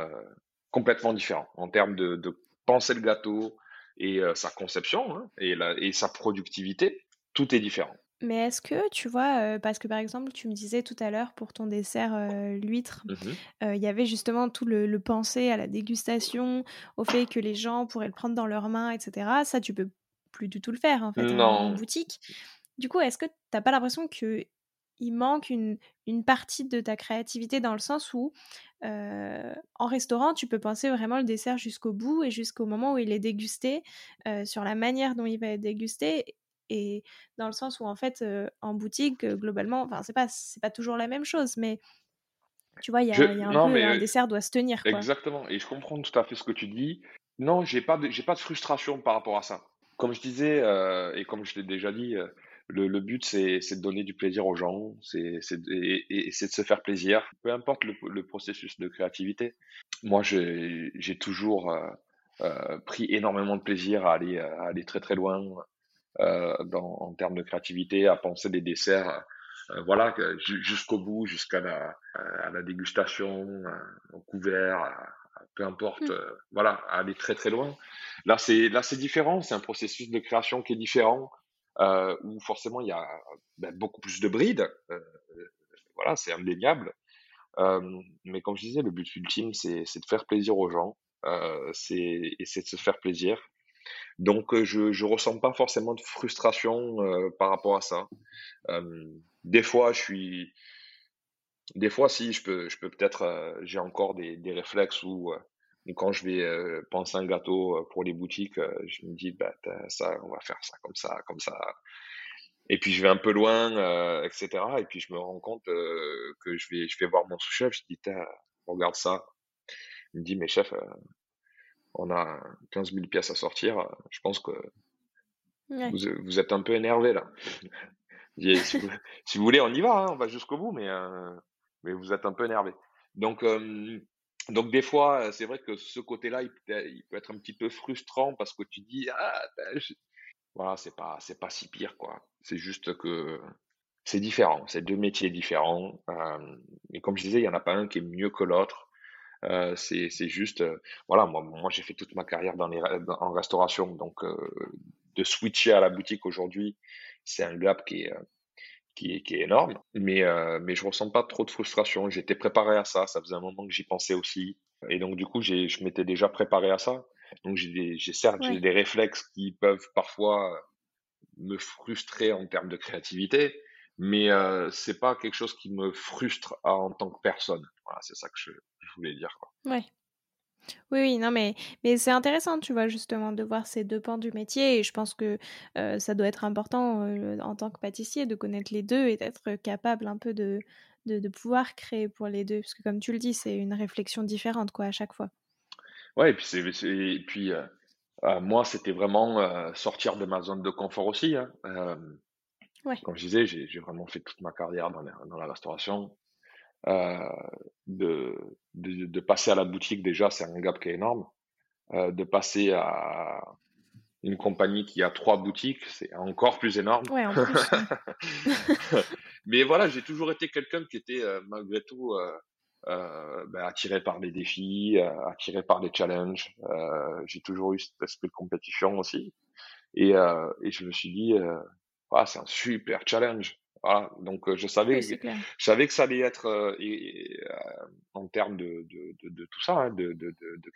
complètement différent en termes de, de penser le gâteau et sa conception hein, et la, et sa productivité. Tout est différent. Mais est-ce que tu vois, parce que par exemple, tu me disais tout à l'heure pour ton dessert l'huître, mmh il y avait justement tout le, le penser à la dégustation, au fait que les gens pourraient le prendre dans leurs mains, etc. Ça, tu peux plus du tout le faire en fait en, boutique. Du coup, est-ce que tu n'as pas l'impression que il manque une, une, partie de ta créativité dans le sens où en restaurant, tu peux penser vraiment le dessert jusqu'au bout et jusqu'au moment où il est dégusté, sur la manière dont il va être dégusté et dans le sens où en fait en boutique globalement enfin c'est pas c'est pas toujours la même chose mais Tu vois, il y a, y a un peu, un dessert doit se tenir. Quoi. Exactement. Et je comprends tout à fait ce que tu dis. Non, j'ai pas, j'ai pas de frustration par rapport à ça. Comme je disais, et comme je l'ai déjà dit, le, but, c'est de donner du plaisir aux gens, c'est et, c'est de se faire plaisir, peu importe le, processus de créativité. Moi, j'ai toujours euh, euh, pris énormément de plaisir à aller, à aller très très loin euh, dans, en termes de créativité, à penser des desserts, voilà, jusqu'au bout, jusqu'à la, à la dégustation, au couvert, peu importe, mmh. voilà, à aller très très loin. Là, c'est là c'est différent, c'est un processus de création qui est différent euh, où forcément il y a ben, beaucoup plus de brides. Euh, voilà, c'est indéniable. Euh, mais comme je disais, le but ultime, c'est de faire plaisir aux gens. Euh, c'est et c'est de se faire plaisir. Donc je je ressens pas forcément de frustration euh, par rapport à ça. Euh, des fois, je suis des fois, si je peux, je peux peut-être, j'ai encore des, des réflexes où quand je vais euh, penser un gâteau euh, pour les boutiques, euh, je me dis, bah, ça, on va faire ça comme ça, comme ça. Et puis je vais un peu loin, etc. Et puis je me rends compte que je vais, je vais voir mon sous-chef. Je dis, regarde ça. Il me dit, mais chef, on a 15 000 pièces à sortir. Je pense que vous, vous, êtes un peu énervé là. si, vous, voulez, on y va, hein, on va jusqu'au bout, mais, mais vous êtes un peu énervé. Donc, donc des fois, c'est vrai que ce côté-là, il, peut être un petit peu frustrant parce que tu dis ah ben, voilà, c'est pas c'est pas si pire quoi. C'est juste que c'est différent, c'est deux métiers différents. Euh, et comme je disais, il y en a pas un qui est mieux que l'autre. Euh, c'est juste euh, voilà, moi moi j'ai fait toute ma carrière dans les en restauration, donc euh, de switcher à la boutique aujourd'hui, c'est un gap qui est qui est, qui est énorme, mais, mais je ressens pas trop de frustration. J'étais préparé à ça, ça faisait un moment que j'y pensais aussi. Et donc, du coup, je m'étais déjà préparé à ça. Donc, j'ai certes j'ai des réflexes qui peuvent parfois me frustrer en termes de créativité, mais euh, c'est pas quelque chose qui me frustre en tant que personne. Voilà, c'est ça que je, je, voulais dire. Quoi. Ouais. Oui, oui, non, mais, mais c'est intéressant, tu vois, justement, de voir ces deux pans du métier. Et je pense que ça doit être important en tant que pâtissier de connaître les deux et d'être capable un peu de, de, de, pouvoir créer pour les deux. Parce que, comme tu le dis, c'est une réflexion différente, quoi, à chaque fois. Ouais, et puis, c'est, et puis moi, c'était vraiment sortir de ma zone de confort aussi. Hein. Ouais. Comme je disais, j'ai, vraiment fait toute ma carrière dans la, dans la restauration. Euh, de, de, de, passer à la boutique déjà, c'est un gap qui est énorme. Euh, de passer à une compagnie qui a trois boutiques, c'est encore plus énorme. Ouais, en plus, Mais voilà, j'ai toujours été quelqu'un qui était euh, malgré tout euh, euh, ben, attiré par les défis, euh, attiré par les challenges. j'ai toujours eu cet esprit de compétition aussi. Et, et je me suis dit, ah, c'est un super challenge. Voilà, donc je savais, je savais que ça allait être et, en termes de, de, de, de tout ça, hein, de,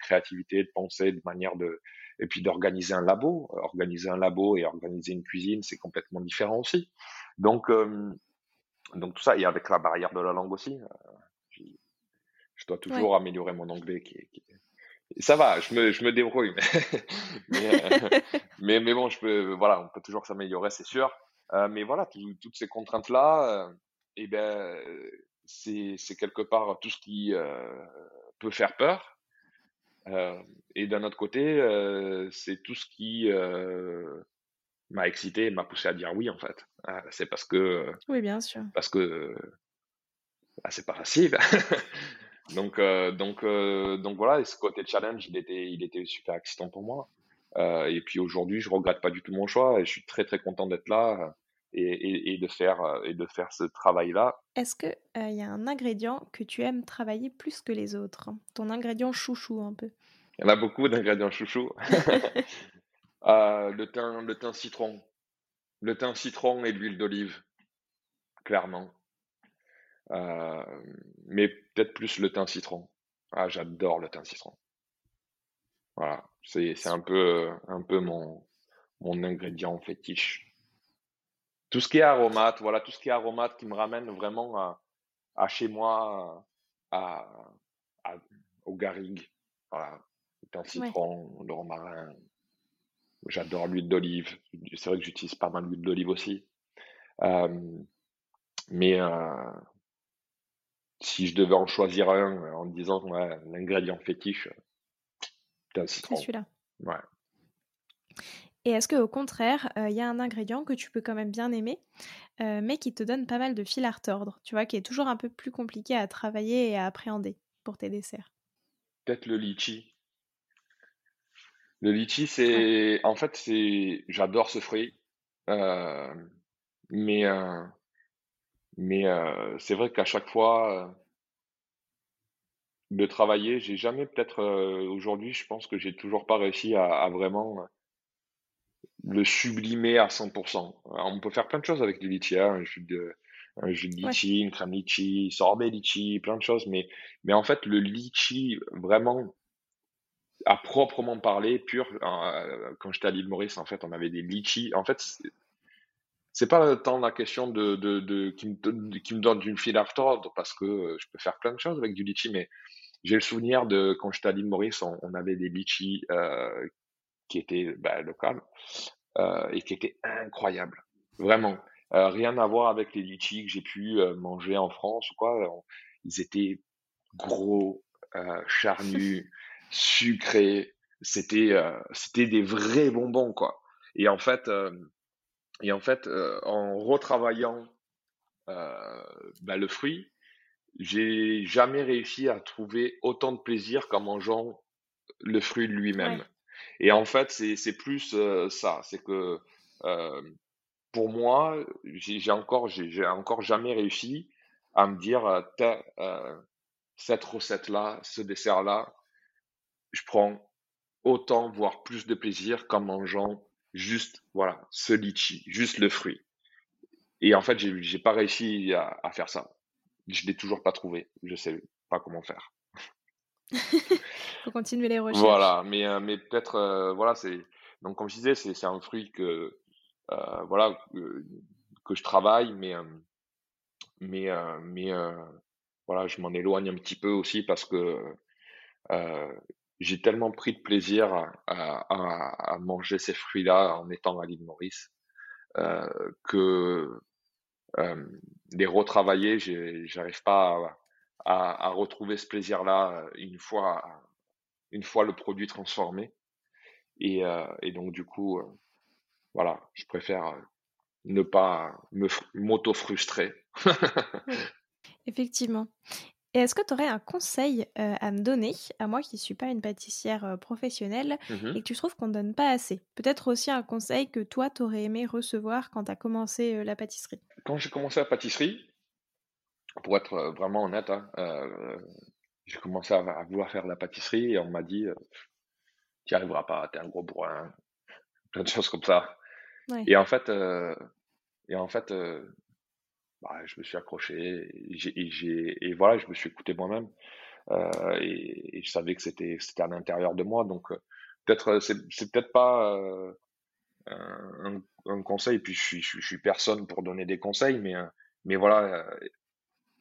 créativité, de pensée, de manière de et puis d'organiser un labo. Organiser un labo et organiser une cuisine, c'est complètement différent aussi. Donc donc tout ça et avec la barrière de la langue aussi. je dois toujours améliorer mon anglais qui, qui ça va, je me, je me débrouille, mais, mais, mais, bon, je peux, voilà, on peut toujours s'améliorer, c'est sûr. Euh, mais voilà, toutes ces contraintes-là, euh, eh ben, c'est quelque part tout ce qui euh, peut faire peur. et d'un autre côté, c'est tout ce qui m'a excité et m'a poussé à dire oui, en fait. c'est parce que. Oui, bien sûr. Parce que bah, c'est pas facile. donc, donc, donc voilà, et ce côté challenge, il était, il était super excitant pour moi. Euh, et puis aujourd'hui, je regrette pas du tout mon choix et je suis très très content d'être là et, et, et, de faire et de faire ce travail-là. Est-ce que il euh, y a un ingrédient que tu aimes travailler plus que les autres? Ton ingrédient chouchou un peu Il y en a beaucoup d'ingrédients chouchou. euh, le thym, le thym citron, le thym citron et l'huile d'olive, clairement. Euh, mais peut-être plus le thym citron. Ah, j'adore le thym citron. Voilà, c'est c'est un peu un peu mon mon ingrédient fétiche. Tout ce qui est aromate, voilà, tout ce qui est aromate qui me ramène vraiment à, à chez moi, à, à au garrigue, voilà, un citron, le romarin. J'adore l'huile d'olive. C'est vrai que j'utilise pas mal d'huile d'olive aussi. Euh, mais euh, si je devais en choisir un en disant ouais, l'ingrédient fétiche, citron. C'est celui-là. Ouais. Et est-ce qu'au contraire, il y a un ingrédient que tu peux quand même bien aimer, mais qui te donne pas mal de fil à retordre, tu vois, qui est toujours un peu plus compliqué à travailler et à appréhender pour tes desserts? Peut-être le litchi. Le litchi, c'est en fait, c'est j'adore ce fruit, mais mais c'est vrai qu'à chaque fois, de travailler, j'ai jamais peut-être, aujourd'hui, je pense que j'ai toujours pas réussi à vraiment, le sublimer à 100 on peut faire plein de choses avec du litchi, hein, un jus de un jus de litchi, une crème litchi, sorbet litchi, plein de choses, mais mais en fait, le litchi vraiment à proprement parler, pur, euh, quand j'étais à l'île Maurice, en fait, on avait des litchis. En fait, c'est pas tant la question de, de, de qui, me, qui me donne d'une file à retordre, parce que je peux faire plein de choses avec du litchi, mais j'ai le souvenir de quand j'étais à l'île Maurice, on, avait des litchis euh, qui étaient bah, locales euh, et qui étaient incroyables, vraiment. Euh, rien à voir avec les litchis que j'ai pu euh, manger en France ou quoi. ils étaient gros, charnus, sucrés. C'était c'était des vrais bonbons quoi. Et en fait et en fait en retravaillant bah, le fruit, j'ai jamais réussi à trouver autant de plaisir qu'en mangeant le fruit lui-même. Et en fait, c'est plus ça, c'est que pour moi, j'ai encore, j'ai encore jamais réussi à me dire, euh, cette recette-là, ce dessert-là, je prends autant, voire plus de plaisir qu'en mangeant juste, voilà, ce litchi, juste le fruit. Et en fait, j'ai, pas réussi à, à faire ça. Je l'ai toujours pas trouvé. Je sais pas comment faire. Faut continuer les recherches. Voilà, mais, euh, mais peut-être, euh, voilà, c'est, donc comme je disais, c'est, c'est un fruit que, euh, voilà, que, que, je travaille, mais, mais, mais, voilà, je m'en éloigne un petit peu aussi parce que j'ai tellement pris de plaisir à, manger ces fruits-là en étant à l'île Maurice euh, que euh, les retravailler, j'arrive pas à, retrouver ce plaisir-là une fois, une fois le produit transformé. Et, euh, et donc du coup, euh, voilà, je préfère ne pas m'auto-frustrer. Effectivement. Et est-ce que tu aurais un conseil à me donner, à moi qui ne suis pas une pâtissière professionnelle, mmh et que tu trouves qu'on ne donne pas assez? Peut-être aussi un conseil que toi, tu aurais aimé recevoir quand tu as commencé la pâtisserie? Quand j'ai commencé la pâtisserie, pour être vraiment honnête, hein, j'ai commencé à, vouloir faire la pâtisserie et on m'a dit tu n'y arriveras pas, tu es un gros bourrin, plein de choses comme ça. Et en fait, et en fait je me suis accroché et, voilà, je me suis écouté moi-même. Euh, et, je savais que c'était, à l'intérieur de moi. Donc, euh, peut-être, c'est, c'est peut-être pas euh, un, conseil, puis je suis, suis personne pour donner des conseils, mais, mais voilà,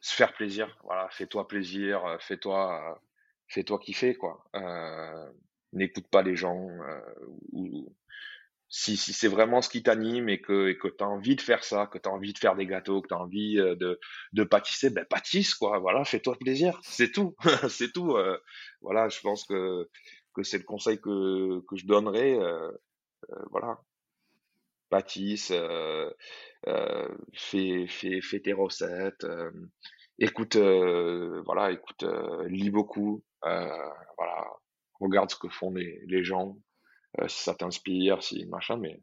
se faire plaisir. Voilà, fais-toi plaisir, fais-toi, fais-toi kiffer, quoi. n'écoute pas les gens si, si c'est vraiment ce qui t'anime et que, et que tu as envie de faire ça, que tu as envie de faire des gâteaux, que tu as envie euh, de, de pâtisser, ben pâtisse, quoi. Voilà, fais-toi plaisir. C'est tout. c'est tout. Euh, voilà, je pense que, que c'est le conseil que, que je donnerais. Euh, voilà. Pâtisse, fais, fais, fais tes recettes. écoute, voilà, écoute, lis beaucoup. voilà, regarde ce que font les, les gens euh, si ça t'inspire, si machin, mais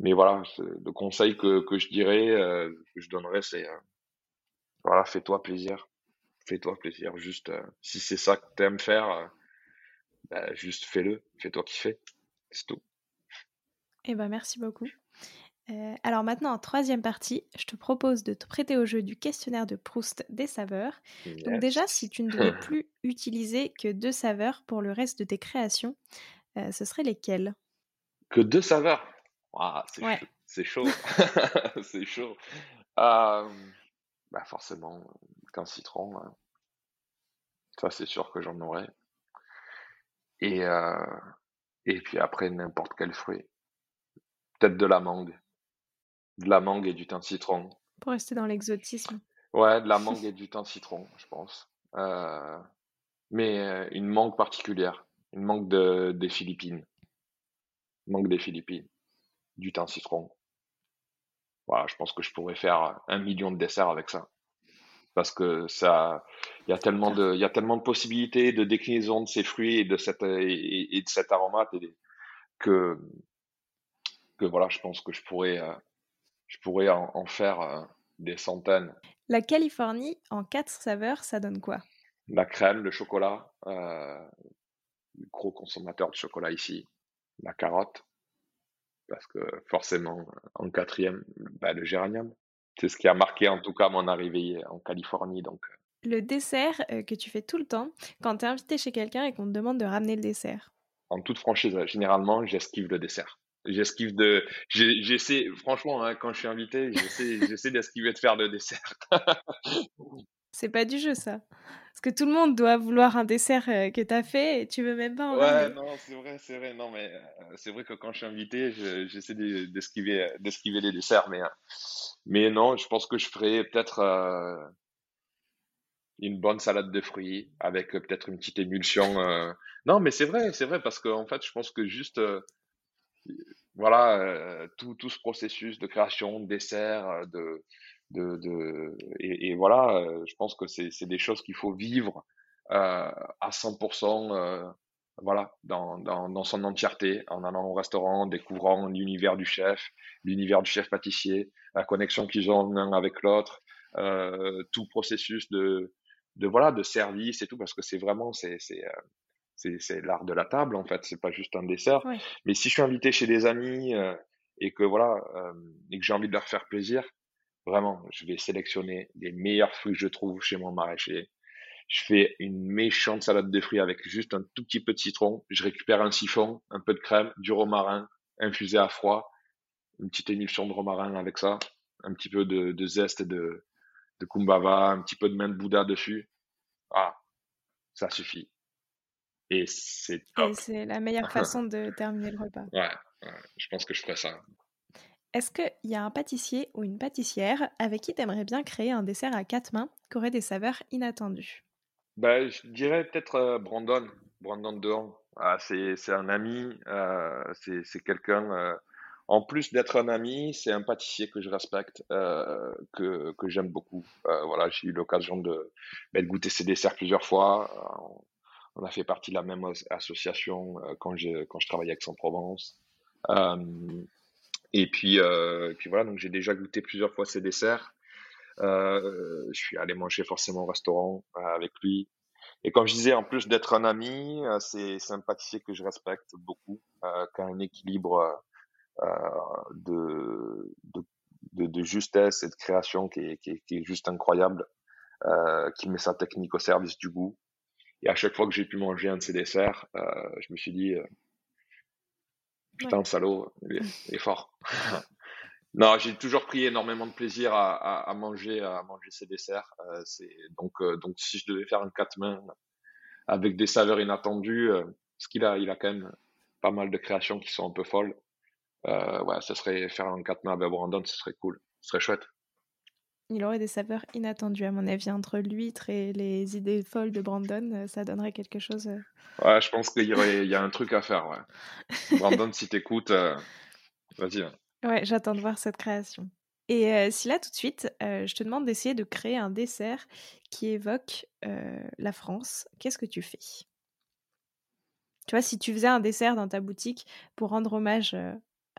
mais voilà, le conseil que, que je dirais, euh, que je donnerais, c'est euh, voilà, fais-toi plaisir, fais-toi plaisir. Juste, si c'est ça que t'aimes faire, bah, juste fais-le, fais-toi kiffer, c'est tout. Eh ben merci beaucoup. alors maintenant, en troisième partie, je te propose de te prêter au jeu du questionnaire de Proust des saveurs. Donc déjà, si tu ne devais plus utiliser que deux saveurs pour le reste de tes créations, euh, ce serait lesquels? Que deux saveurs C'est chaud. c'est chaud. bah forcément, qu'un citron. Hein. Ça, c'est sûr que j'en aurais. Et, euh, et puis après, n'importe quel fruit. Peut-être de la mangue. De la mangue et du thym citron. Pour rester dans l'exotisme. Ouais, de la mangue et du thym citron, je pense. Euh, mais une mangue particulière, mangue de, des Philippines. Une mangue des Philippines, du thym citron. Voilà, je pense que je pourrais faire un million de desserts avec ça. Parce que ça, il y a tellement de, il y a tellement de possibilités de déclinaison de ces fruits et de cette, et, de cet aromate que, que voilà, je pense que je pourrais, je pourrais en, faire des centaines. La Californie en quatre saveurs, ça donne quoi? La crème, le chocolat, euh, gros consommateur de chocolat ici, la carotte, parce que forcément, en quatrième, bah, le géranium. C'est ce qui a marqué en tout cas mon arrivée en Californie. Donc. Euh. Le dessert euh, que tu fais tout le temps quand tu es invité chez quelqu'un et qu'on te demande de ramener le dessert? En toute franchise, généralement, j'esquive le dessert. J'esquive de. J'essaie, franchement, hein, quand je suis invité, j'essaie d'esquiver de faire le dessert. C'est pas du jeu, ça. Parce que tout le monde doit vouloir un dessert euh, que tu as fait et tu veux même pas en Ouais, non, c'est vrai, c'est vrai. Non, mais euh, c'est vrai que quand je suis invité, j'essaie d'esquiver d'esquiver les desserts. Mais, euh, mais non, je pense que je ferai peut-être une bonne salade de fruits avec peut-être une petite émulsion. Non, mais c'est vrai, c'est vrai, parce qu'en en fait, je pense que juste. voilà, tout, tout ce processus de création, de dessert, de, de, de et, et, voilà, euh, je pense que c'est des choses qu'il faut vivre euh, à 100%, euh, voilà, dans, dans, dans, son entièreté, en allant au restaurant, en découvrant l'univers du chef, l'univers du chef pâtissier, la connexion qu'ils ont l'un avec l'autre, euh, tout processus de, de voilà, de service et tout, parce que c'est vraiment c'est c'est euh, c'est l'art de la table en fait, c'est pas juste un dessert. Mais si je suis invité chez des amis euh, et que voilà et que j'ai envie de leur faire plaisir, Vraiment, je vais sélectionner les meilleurs fruits que je trouve chez mon maraîcher. Je fais une méchante salade de fruits avec juste un tout petit peu de citron. Je récupère un siphon, un peu de crème, du romarin infusé à froid, une petite émulsion de romarin avec ça, un petit peu de, de zeste de, de kumbava, un petit peu de main de bouddha dessus. Ah, ça suffit. Et c'est Et c'est la meilleure façon de terminer le repas. Ouais, je pense que je ferai ça. Est-ce qu'il y a un pâtissier ou une pâtissière avec qui tu aimerais bien créer un dessert à quatre mains qui aurait des saveurs inattendues? Bah, Je dirais peut-être euh, Brandon, Brandon Dehan. Ah, c'est un ami, euh, c'est quelqu'un, euh, en plus d'être un ami, c'est un pâtissier que je respecte, que, j'aime beaucoup. voilà, J'ai eu l'occasion de, bah, de, goûter ses desserts plusieurs fois. on a fait partie de la même association quand, quand je travaillais à Aix-en-Provence. Et puis, euh, puis voilà, donc j'ai déjà goûté plusieurs fois ses desserts. Euh, je suis allé manger forcément au restaurant euh, avec lui. Et comme je disais, en plus d'être un ami, euh, c'est un pâtissier que je respecte beaucoup, euh, qui a un équilibre euh, de, de, de, de, justesse et de création qui est, qui est, qui est juste incroyable, qui met sa technique au service du goût. Et à chaque fois que j'ai pu manger un de ses desserts, je me suis dit, Putain, le salaud, il est, fort. non, j'ai toujours pris énormément de plaisir à, à, manger, à manger ces desserts. Euh, c'est donc, euh, donc, si je devais faire un quatre mains avec des saveurs inattendues, euh, ce qu'il a, il a quand même pas mal de créations qui sont un peu folles. Euh, ouais, ça serait faire un quatre mains avec Brandon, ce serait cool, ce serait chouette il aurait des saveurs inattendues, à mon avis, entre l'huître et les idées folles de Brandon, euh, ça donnerait quelque chose. Euh. Ouais, je pense qu'il y, y, a un truc à faire, ouais. Brandon, si t'écoutes, euh, vas-y. Hein. Ouais, j'attends de voir cette création. Et si là, tout de suite, je te demande d'essayer de créer un dessert qui évoque la France, qu'est-ce que tu fais? Tu vois, si tu faisais un dessert dans ta boutique pour rendre hommage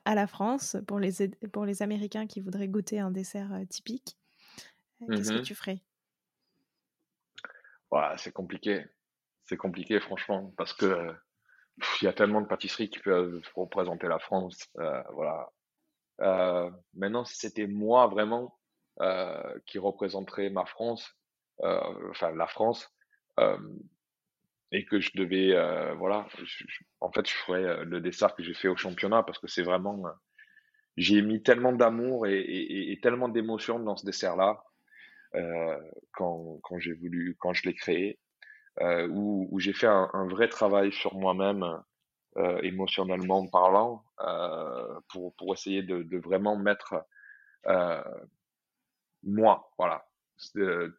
à la France, pour les, pour les Américains qui voudraient goûter un dessert typique, Qu'est-ce que mmh tu ferais? Ouais, C'est compliqué. C'est compliqué, franchement, parce que il y a tellement de pâtisseries qui peuvent représenter la France. Euh, voilà. Euh, maintenant, si c'était moi vraiment euh, qui représenterait ma France, enfin la France, et que je devais, voilà, en fait, je ferais le dessert que j'ai fait au championnat parce que c'est vraiment, j'ai mis tellement d'amour et, et, et, tellement d'émotion dans ce dessert-là euh, quand, quand j'ai voulu, quand je l'ai créé, euh, où, où j'ai fait un, un, vrai travail sur moi-même, euh, émotionnellement parlant, euh, pour, pour essayer de, de vraiment mettre euh, moi, voilà,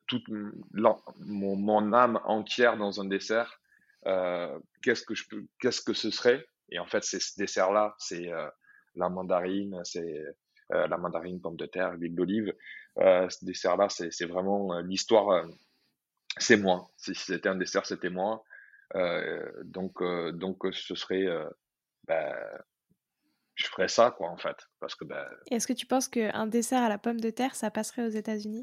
toute mon, mon, âme entière dans un dessert. qu'est-ce que je peux, qu'est-ce que ce serait? Et en fait, c'est ce dessert-là, c'est la mandarine, c'est la mandarine, pomme de terre, huile d'olive. Ce dessert-là, c'est vraiment l'histoire. c'est moi. Si c'était un dessert, c'était moi. donc, donc, ce serait ben, je ferais ça, quoi, en fait. Parce que, ben... Est-ce que tu penses qu'un dessert à la pomme de terre, ça passerait aux États-Unis?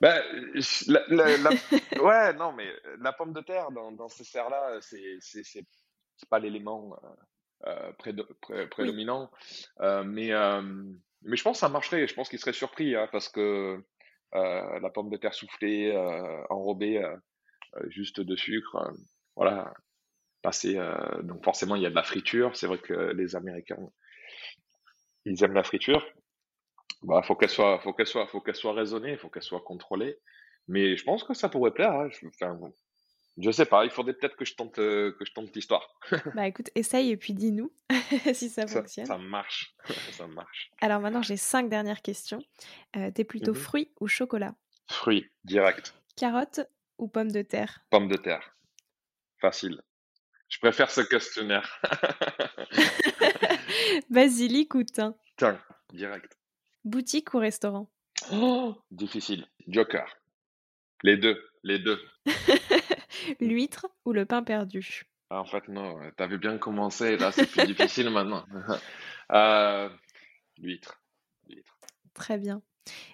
Ben, Ouais, non, mais la pomme de terre, dans, dans ce dessert-là, c'est pas l'élément euh, euh prédominant. Euh, mais, euh, mais je pense que ça marcherait. Je pense qu'il serait surpris, hein, parce que la pomme de terre soufflée, enrobée juste de sucre, voilà, passer. donc forcément, il y a de la friture. C'est vrai que les Américains ils aiment la friture. Bah, faut qu'elle soit, faut qu'elle soit, faut qu'elle soit raisonnée, faut qu'elle soit contrôlée. Mais je pense que ça pourrait plaire. Hein. Je sais pas. Il faudrait peut-être que je tente, euh, que je tente l'histoire. bah écoute, essaye et puis dis-nous si ça, fonctionne. Ça marche, ça marche. Alors maintenant, j'ai cinq dernières questions. Euh, T'es plutôt fruit fruits ou chocolat? Fruits, direct. Carotte ou pomme de terre? Pomme de terre. Facile. Je préfère ce questionnaire. Basilic ou thym? Thym, direct. Boutique ou restaurant? Oh, Difficile. Joker. Les deux, les deux. L'huître ou le pain perdu? Ah, En fait, non. T'avais bien commencé, là, c'est plus difficile maintenant. Euh, l'huître. Très bien.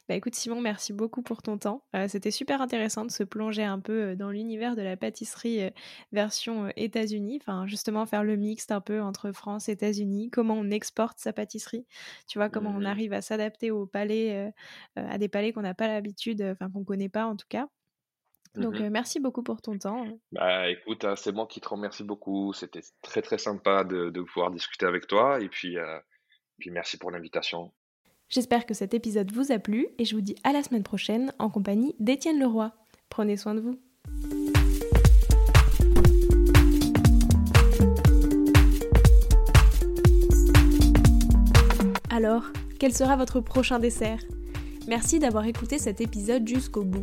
Bah écoute Simon, merci beaucoup pour ton temps. Euh, c'était super intéressant de se plonger un peu euh, dans l'univers de la pâtisserie version États-Unis, enfin justement faire le mixte un peu entre France et États-Unis, comment on exporte sa pâtisserie, tu vois, comment on mmh arrive à s'adapter au palais, à des palais qu'on n'a pas l'habitude, enfin qu'on connaît pas en tout cas. Mmh Donc merci beaucoup pour ton temps. Bah écoute, hein, c'est moi qui te remercie beaucoup. C'était très très sympa de, de, pouvoir discuter avec toi et puis, puis merci pour l'invitation. J'espère que cet épisode vous a plu et je vous dis à la semaine prochaine en compagnie d'Étienne Leroy. Prenez soin de vous. Alors, quel sera votre prochain dessert? Merci d'avoir écouté cet épisode jusqu'au bout.